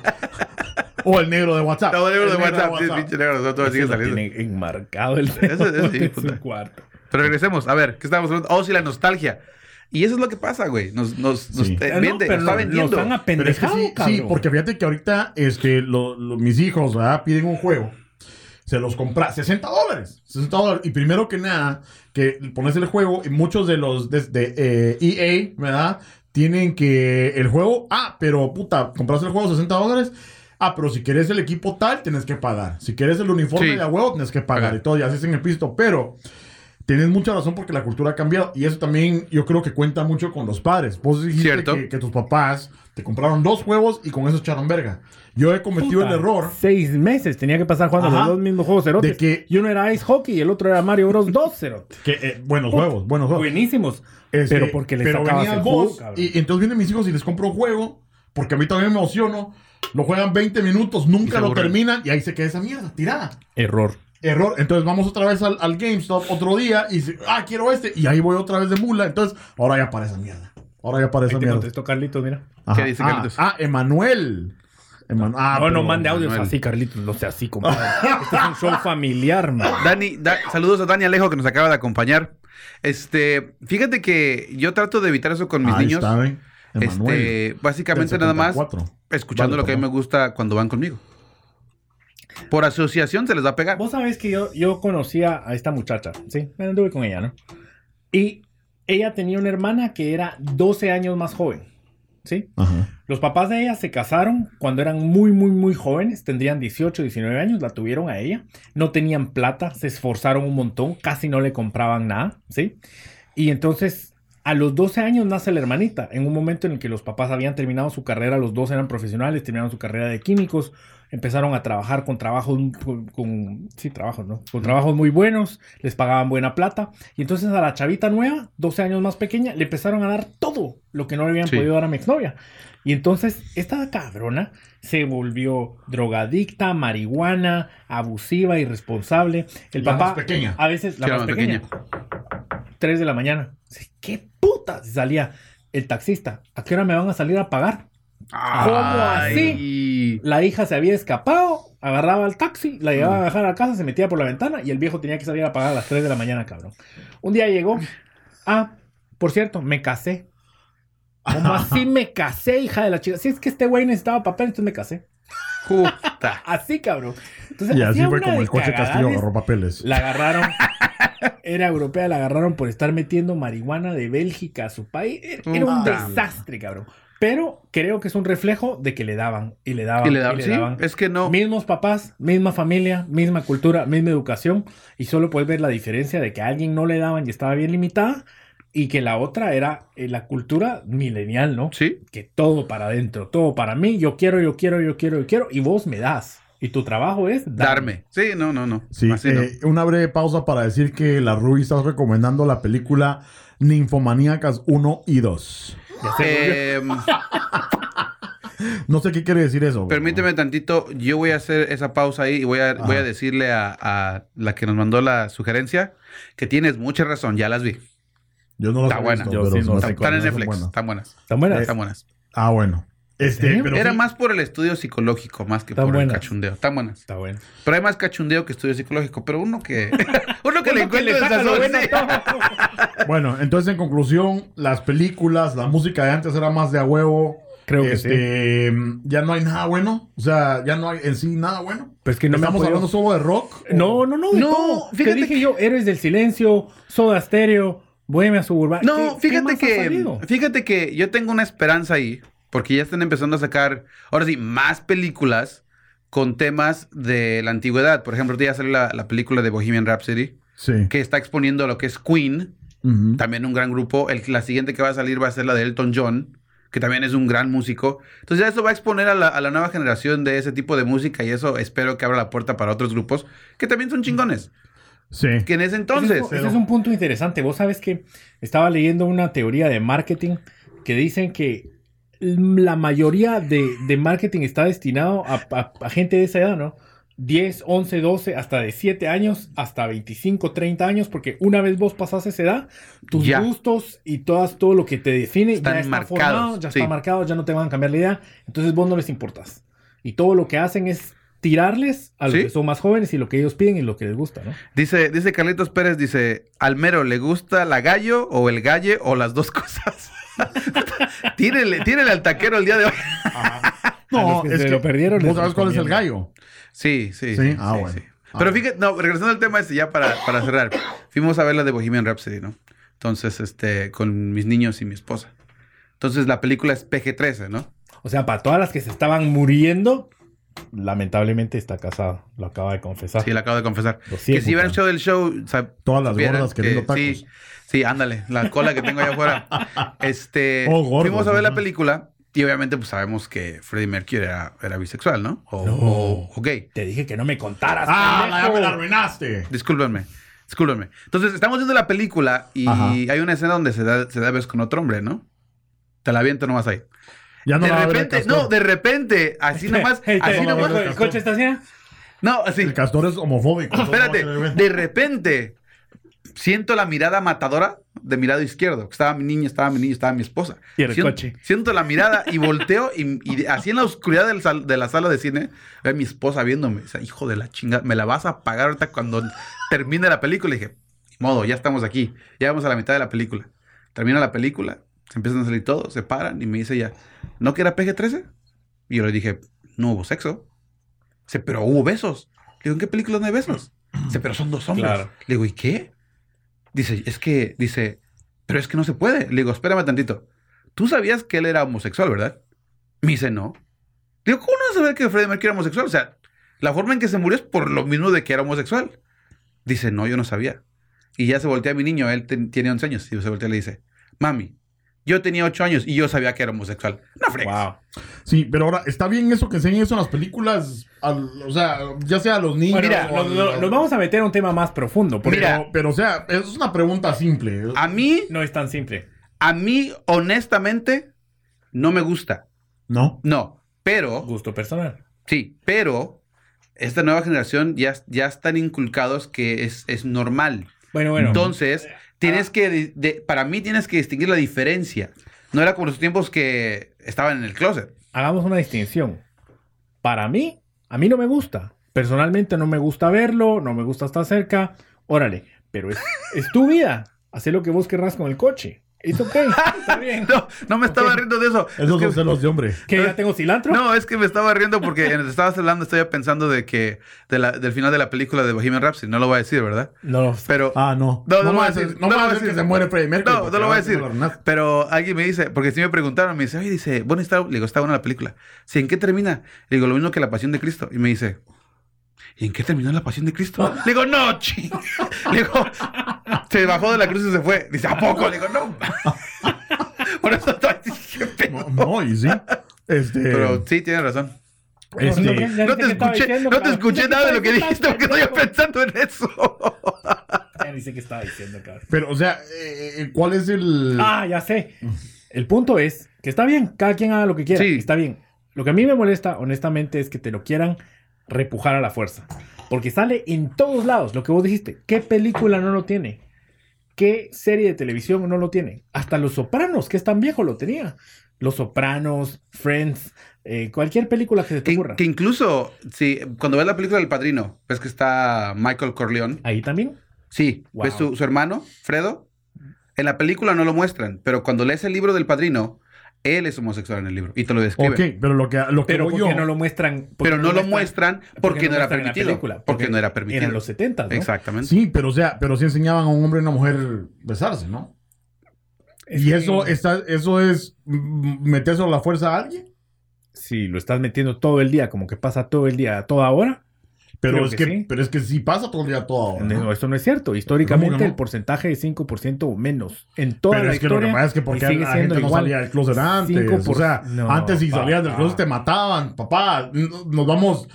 o el negro de WhatsApp. No, negro de El WhatsApp, sí, pinche negro, todo- todo sigue Eso saliendo. tiene enmarcado el Eso- eso sí, de su cuarto. Pero regresemos, a ver, ¿qué estábamos hablando? Oh, sí, la nostalgia. Y eso es lo que pasa, güey. Nos, nos, nos Sí. eh, Ah, no, vende, pero nos está vendiendo. Los han Pero es que sí, sí, porque fíjate que ahorita este, lo- lo- mis hijos ¿verdad? piden un juego. Se los compra 60 dólares. 60 dólares. Y primero que nada, que pones el juego y muchos de los de, de, eh, EA, ¿verdad? Tienen que el juego, ah, pero puta, compras el juego 60 dólares. Ah, pero si quieres el equipo tal, tienes que pagar. Si quieres el uniforme Sí. de a huevo, tienes que pagar. Ajá. Y todo, y así es en el pisto. Pero tienes mucha razón porque la cultura ha cambiado. Y eso también yo creo que cuenta mucho con los padres. Vos dijiste Cierto. que, que tus papás te compraron dos juegos y con eso echaron verga. Yo he cometido Puta, el error Seis meses tenía que pasar jugando Ajá. los dos mismos juegos cerotes. De que- Y uno era Ice Hockey y el otro era Mario Bros. 2 cerote. que eh, buenos juegos, buenos juegos. Buenísimos. Este, pero porque les pero venía el vos, y, y entonces vienen mis hijos y les compro un juego porque a mí también me emociono. Lo juegan 20 minutos, nunca lo terminan y ahí se queda esa mierda tirada. Error. Error. Entonces vamos otra vez al, al GameStop otro día y dice, ah, quiero este. Y ahí voy otra vez de mula. Entonces, ahora ya para esa mierda. Ahora ya para Ahí esa te mierda. contestó Carlitos, mira. Ajá. ¿Qué dice ah, Carlitos? Ah, Emanuel. Eman- ah, no, no mande audios Manuel. así, Carlitos. No sea así, compadre. este es un show familiar, man. Dani, da- saludos a Dani Alejo que nos acaba de acompañar. Este, fíjate que yo trato de evitar eso con mis Ahí niños. está, ¿eh? Emanuel. Este, básicamente Del nada más 74. escuchando Vale, lo que a mí me perdón. gusta cuando van conmigo. Por asociación se les va a pegar. Vos sabés que yo, yo conocía a esta muchacha, ¿sí? Me anduve con ella, ¿no? Y ella tenía una hermana que era 12 años más joven, ¿sí? Ajá. Los papás de ella se casaron cuando eran muy, muy, muy jóvenes, tendrían 18, 19 años, la tuvieron a ella, no tenían plata, se esforzaron un montón, casi no le compraban nada, ¿sí? Y entonces, a los 12 años nace la hermanita, en un momento en el que los papás habían terminado su carrera, los dos eran profesionales, terminaron su carrera de químicos, empezaron a trabajar con trabajos, con, con- sí, trabajos, ¿no? Con trabajos muy buenos, les pagaban buena plata, y entonces a la chavita nueva, 12 años más pequeña, le empezaron a dar todo lo que no le habían Sí. podido dar a mi exnovia. Y entonces esta cabrona se volvió drogadicta, marihuana, abusiva, irresponsable. El La papá más pequeña. a veces la Sí, la más más pequeña. 3 de la mañana. ¿Qué puta? Salía el taxista. ¿A qué hora me van a salir a pagar? ¿Cómo Ay. La hija se había escapado, agarraba el taxi, la llevaba a dejar a casa, se metía por la ventana y el viejo tenía que salir a pagar a las 3 de la mañana, cabrón. Un día llegó. Ah, por cierto, me casé. ¿Cómo así me casé, hija de la chica? Si es que este güey necesitaba papel, entonces me casé. Puta. Así, cabrón. Entonces, Y así fue como el coche Castillo agarró papeles. La agarraron. Era europea, la agarraron por estar metiendo marihuana de Bélgica a su país. Era un desastre, cabrón. Pero creo que es un reflejo de que le daban y le daban Y le daban, sí, daban. es que no. Mismos papás, misma familia, misma cultura, misma educación. Y solo puedes ver la diferencia de que a alguien no le daban y estaba bien limitada. Y que la otra era eh, la cultura milenial, ¿no? Sí. Que todo para adentro, todo para mí. Yo quiero, yo quiero, yo quiero, yo quiero. Y vos me das. Y tu trabajo es Darme. Sí, no, no, no. Sí, Así no. eh, una breve pausa para decir que la Ruby está recomendando la película Ninfomaníacas 1 y 2. Ya se volvió. Em, No sé qué quiere decir eso. permíteme tantito, yo voy a hacer esa pausa ahí y voy a, voy a decirle a, a la que nos mandó la sugerencia que tienes mucha razón, ya las vi. Yo no las Está he buena. visto, Yo pero sí se no me sé hace Están en Netflix, buenas. están buenas. ¿Están buenas? Están buenas. Ah, bueno. Este, pero Era sí- más por el estudio psicológico, más que por buenas. el cachundeo. Están buenas. Está bueno. Pero hay más cachundeo que estudio psicológico. Pero uno que. uno que le Uno que le encuentra bueno sí. Bueno, entonces en conclusión, las películas, la música de antes era más de a huevo. Creo que este, Ya no hay nada bueno. O sea, ya no hay en sí nada bueno. Pero es que no Estamos hablando solo de rock. No, no, no. de No, todo. fíjate Te dije que- yo, Héroes del Silencio, Soda Stereo, Bohemia Suburbana. No, ¿Qué- qué fíjate que. Fíjate que yo tengo una esperanza ahí. Porque ya están empezando a sacar, ahora sí, más películas con temas de la antigüedad. Por ejemplo, ya salió la, la película de Bohemian Rhapsody, Sí. que está exponiendo lo que es Queen, también un gran grupo. El- la siguiente que va a salir va a ser la de Elton John, que también es un gran músico. Entonces ya eso va a exponer a la, a la nueva generación de ese tipo de música y eso espero que abra la puerta para otros grupos que también son chingones. Sí. Que en ese Ese entonces... es, ese es un punto interesante. Vos sabes que estaba leyendo una teoría de marketing que dicen que la mayoría de, de marketing está destinado a, a- a gente de esa edad, ¿no? 10, 11, 12, hasta de 7 años, hasta 25, 30 años, porque una vez vos pasás esa edad, tus Ya. gustos y todas, todo lo que te define Están ya está marcados, formado, ya sí. está marcado, ya no te van a cambiar la idea, entonces vos no les importas. Y todo lo que hacen es tirarles a los Sí. que son más jóvenes y lo que ellos piden y lo que les gusta, ¿no? Dice, dice Carlitos Pérez, dice, ¿al mero le gusta la gallo o el galle o las dos cosas? tírele, tírele al taquero el día de hoy. No, es se que lo perdieron, ¿Vos sabes cuál es el gallo? Sí, sí. Sí, ah, bueno. Ah, Pero fíjate, no, regresando al tema este ya para, para cerrar. Fuimos a ver la de Bohemian Rhapsody, ¿no? Entonces, este, con mis niños y mi esposa. Entonces, la película es PG-13, ¿no? O sea, para todas las que se estaban muriendo, lamentablemente está casado. Lo acaba de confesar. Sí, la acabo de confesar. Lo siento, que si pa. show del show, o sea, Todas las gordas queriendo que- tacos. Sí, sí, ándale, la cola que tengo allá afuera. Este, Oh, fuimos a ver la película y obviamente pues sabemos que Freddie Mercury era, era bisexual, ¿no? O, No. o- gay. Te dije que no me contaras. Ah, ya me la arruinaste. Discúlpenme. Discúlpenme. Entonces, estamos viendo la película y Ajá. hay una escena donde se da, se da besos con otro hombre, ¿no? Te la aviento nomás ahí. Ya no de repente, no, de repente, así nomás, así no, nomás. no, ¿El coche está así? No, así. El castor es homofóbico. Espérate, de repente siento la mirada matadora de mi lado izquierdo. Estaba mi niño, estaba mi niño, estaba mi esposa. Y el siento, coche. Siento la mirada y volteo y, así en la oscuridad del sal- de la sala de cine veo a mi esposa viéndome. Dice, hijo de la chinga, me la vas a pagar ahorita cuando termine la película. Y dije, "Ni modo, ya estamos aquí. Ya vamos a la mitad de la película. Termina la película, se empiezan a salir todos, se paran y me dice ella, ¿no que era PG-13? Y yo le dije, no hubo sexo. Dice, pero hubo besos. Le digo, ¿en qué película no hay besos? Dice, pero son dos hombres. Claro. Le digo, ¿y qué? Dice, es que, dice, pero es que no se puede. Le digo, espérame tantito. Tú sabías que él era homosexual, ¿verdad? Me dice, no. Digo, ¿cómo no saber que Freddie Mercury era homosexual? O sea, la forma en que se murió es por lo mismo de que era homosexual. Dice, no, yo no sabía. Y ya se voltea a mi niño, él tiene 11 años, y se voltea y le dice, mami, yo tenía 8 años y yo sabía que era homosexual. No fregues. Wow. Sí, pero ahora, ¿está bien eso que enseñen eso en las películas? Al- o sea, ya sea a los niños. Mira, o nos, vamos a meter a un tema más profundo. Porque Pero, Mira. pero, o sea, es una pregunta simple. A mí, no es tan simple. a mí, honestamente, no me gusta. ¿No? No, pero, Gusto personal. sí, pero esta nueva generación ya, ya están inculcados que es, es normal. Bueno, bueno. Entonces, tienes que, di- de- para mí tienes que distinguir la diferencia. No era como los tiempos que estaban en el closet. hagamos una distinción. Para mí, a mí no me gusta. Personalmente no me gusta verlo, no me gusta estar cerca. Órale, pero es, es tu vida. Haz lo que vos querrás con el coche. Es ok, está bien. No, no me estaba riendo de eso. Esos Es son celos de hombre. ¿Que ya tengo cilantro? no, es que me estaba riendo porque en el que estabas hablando estaba pensando de que de la- del final de la película de Bohemian Rhapsody. No lo voy a decir, ¿verdad? No. Pero Ah, no. No, no, lo voy a decir. No me va a decir que se muere Freddie Mercury. No, no lo voy a decir. Pero alguien me dice, porque si me preguntaron, me dice, oye, dice, bueno, está, le digo, está buena la película. Sí, ¿en qué termina? Le digo, lo mismo que la pasión de Cristo. Y me dice, ¿y en qué terminó la pasión de Cristo? Le digo, no, ching. Le digo, se bajó de la cruz y se fue. Dice, ¿a poco? Le digo, no. Por eso estoy dije, No, no, y sí. Este. Pero sí, tienes razón. Este, No te escuché, diciendo, no te cabrón. escuché Dice nada de lo que dijiste porque estoy pensando en eso. Ya dice que estaba diciendo, cabrón. pero, o sea, eh, ¿cuál es el. Ah, ya sé. El punto es que está bien, cada quien haga lo que quiera. Sí. Está bien. Lo que a mí me molesta, honestamente, es que te lo quieran repujar a la fuerza. Porque sale en todos lados, lo que vos dijiste. ¿Qué película no lo tiene? ¿Qué serie de televisión no lo tiene? Hasta Los Sopranos, que es tan viejo, lo tenía. Los Sopranos, Friends, eh, cualquier película que se te Que, ocurra. que incluso, sí, cuando ves la película del padrino, ves que está Michael Corleone. Ahí también. Sí, Wow. ves su, su hermano, Fredo. En la película no lo muestran, pero cuando lees el libro del padrino, él es homosexual en el libro y te lo describe. Ok, pero lo que, lo que Pero voy ¿por qué yo- no lo muestran? ¿Por Pero no lo muestran porque no no era en permitido. película? Porque no era permitido. Eran los 70, ¿no? Exactamente. Sí, pero o sea, pero sí enseñaban a un hombre y una mujer besarse, ¿no? Es y que- eso está, eso es meterse a la fuerza a alguien. Si lo estás metiendo todo el día, como que pasa todo el día, a toda hora. Pero Creo es que que, sí. pero es que sí pasa todo el día todo. ahora, No, eso no es cierto. Históricamente el porcentaje es 5% o menos. En toda Pero la es que lo historia. que pasa es que porque sigue la gente no igual. salía del closet antes. Cinco O por- sea, No, antes si salías del papá. closet te mataban, papá. Nos vamos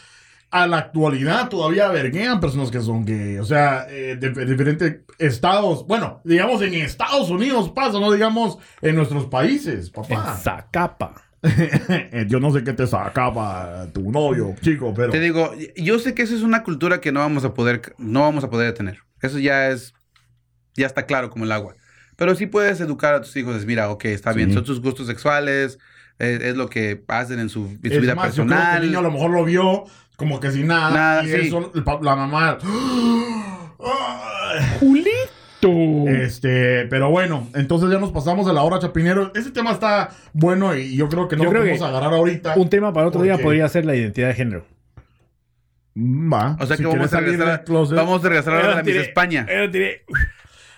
a la actualidad todavía verguean personas que son gay. O sea, eh, de, de diferentes estados. Bueno, digamos en Estados Unidos pasa, no digamos en nuestros países, En papá. Zacapa. Eh, Yo no sé qué te sacaba tu novio, chico, pero. Te digo, yo sé que eso es una cultura que no vamos a poder, no vamos a poder detener. Eso ya es, ya está claro como el agua. Pero sí puedes educar a tus hijos, es, mira, ok, está bien, son tus gustos sexuales, es, es lo que hacen en su, en su Es vida más, yo creo que personal. el niño a lo mejor lo vio como que sin nada. Nada, y sí. eso, la mamá. Ay. Este, pero bueno, entonces ya nos pasamos de la hora, Chapinero. Ese tema está bueno y yo creo que no Yo lo creo podemos que agarrar ahorita. Un tema para otro día podría ser la identidad de género. Mm, Va. O sea si que vamos a, regresar, closet. vamos a regresar ahora a la Miss España.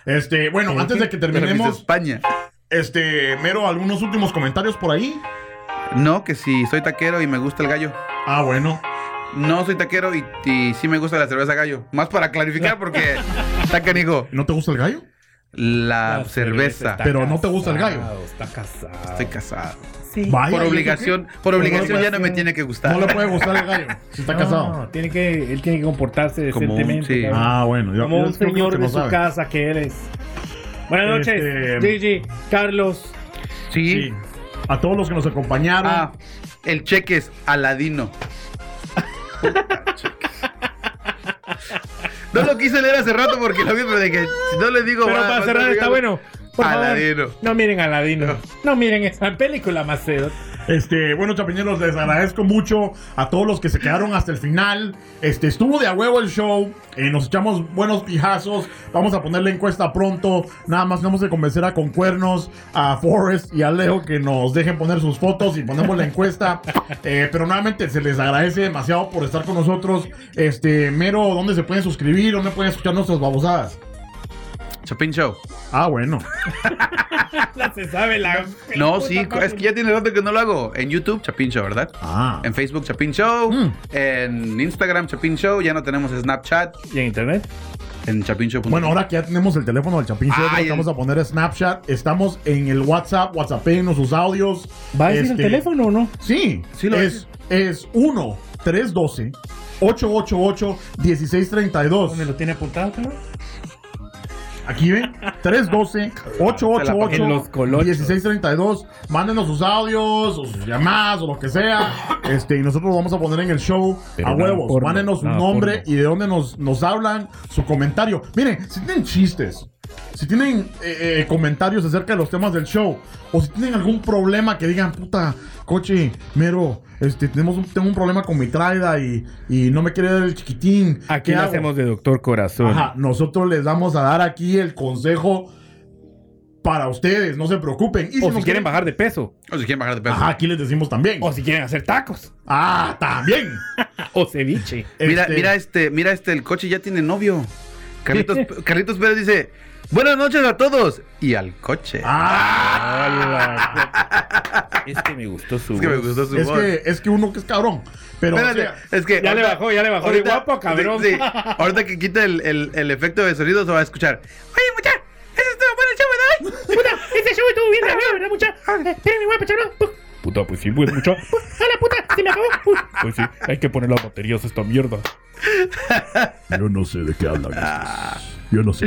Este, bueno, antes de que terminemos, España. este, Mero, algunos últimos comentarios por ahí. No, que si soy taquero y me gusta el gallo. Ah, bueno. No soy taquero y, y sí me gusta la cerveza gallo. Más para clarificar porque está canijo. ¿No te gusta el gallo? La, La cerveza. Pero no te gusta el gallo. Está casado. Estoy casado. Sí. Vaya, Por ¿y eso obligación, por obligación ya no me tiene que gustar. No le puede gustar el gallo si está No, casado. tiene que, él tiene que comportarse Como un- decentemente. sí. Ah, bueno. yo- Como yo un señor no de su sabe. casa que eres. Buenas noches, Este- Gigi, Carlos. Sí. Sí. A todos los que nos acompañaron. Ah, el cheque es Aladino. no lo quise leer hace rato porque lo vi, pero de que si no le digo. Pero va- para cerrar está bueno. Por Aladino. favor, no miren Aladino. No miren esa película, Macedo. Este, bueno, chapiñeros, les agradezco mucho a todos los que se quedaron hasta el final. Este, estuvo de a huevo el show. eh, nos echamos buenos pijazos. Vamos a poner la encuesta pronto. Nada más tenemos que convencer a Concuernos, a Forrest y a Leo que nos dejen poner sus fotos y ponemos la encuesta. Eh, pero nuevamente se les agradece demasiado por estar con nosotros. Este, Mero, ¿dónde se pueden suscribir? ¿Dónde pueden escuchar nuestras babosadas? Chapin Show. Ah, bueno. Ya se sabe la. No, sí, es que ya tiene rato que no lo hago. En YouTube, Chapin Show, ¿verdad? Ah. En Facebook, Chapin Show. Mm. En Instagram, Chapin Show. Ya no tenemos Snapchat. ¿Y en internet? En chapinshow.com. Bueno, ahora que ya tenemos el teléfono del creo que vamos a poner Snapchat. Estamos en el WhatsApp, WhatsAppéenos sus audios. ¿Va a decir Este, el teléfono o no? Sí, Sí lo es, es 1 312 888 1632 ¿Dónde lo tiene apuntado, cabrón? Aquí ven, 312 888 En los colochos. 1632 Mándenos sus audios, o sus llamadas, o lo que sea. Este, y nosotros lo vamos a poner en el show Pero a huevos. porno, Mándenos su nombre porno. y de dónde nos, nos hablan, su comentario. Miren, si tienen chistes, si tienen eh, eh, comentarios acerca de los temas del show, o si tienen algún problema que digan, puta, coche, mero, este, tenemos un, tengo un problema con mi traida y, y no me quiere dar el chiquitín. Aquí ¿qué lo hago? hacemos de doctor corazón. Ajá, nosotros les vamos a dar aquí el consejo para ustedes, no se preocupen. Y O si quieren bajar de peso. O si quieren bajar de peso. Ajá, aquí les decimos también. O si quieren hacer tacos. Ah, también. O ceviche. Mira, Este, mira este, mira este, el coche ya tiene novio. Carlitos, Carlitos Pérez dice, buenas noches a todos. Y al coche. Ah, Este me gustó su es que me voz. gustó su es voz. que, es que uno que es cabrón. Pero, o Espérate, sea, es que Ya le ahorita- bajó, ya le bajó de guapo, cabrón. Sí, sí. ahorita que quita el, el, el efecto de sonido se va a escuchar. Oye, mucha, ese estuvo bueno el show, ¿verdad? Puta, ese show estuvo bien raro, ¿verdad, mucha? Espérenme, voy a pechar Puta, pues sí, pues mucho. ¡Hola, puta! ¡Se me acabó! Pues sí, hay que poner las baterías a esta mierda. yo no sé de qué hablan. Yo no sé.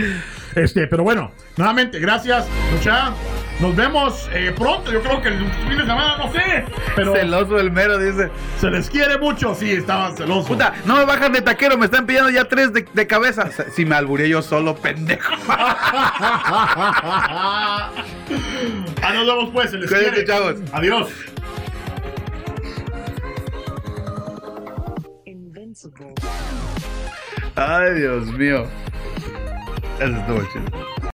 Este, pero bueno, nuevamente, gracias, mucha. Nos vemos eh, pronto. Yo creo que el fin de semana, no sé. Pero Celoso el mero, dice. se les quiere mucho. Sí, estaban celosos. Puta, no me bajan de taquero, me están pillando ya tres de, de cabeza. Si me alburé yo solo, pendejo. ah, nos vemos pues. Se les Cuídense, quiere. chavos. Adiós. Invincible. Ay, Dios mío. Eso estuvo chido.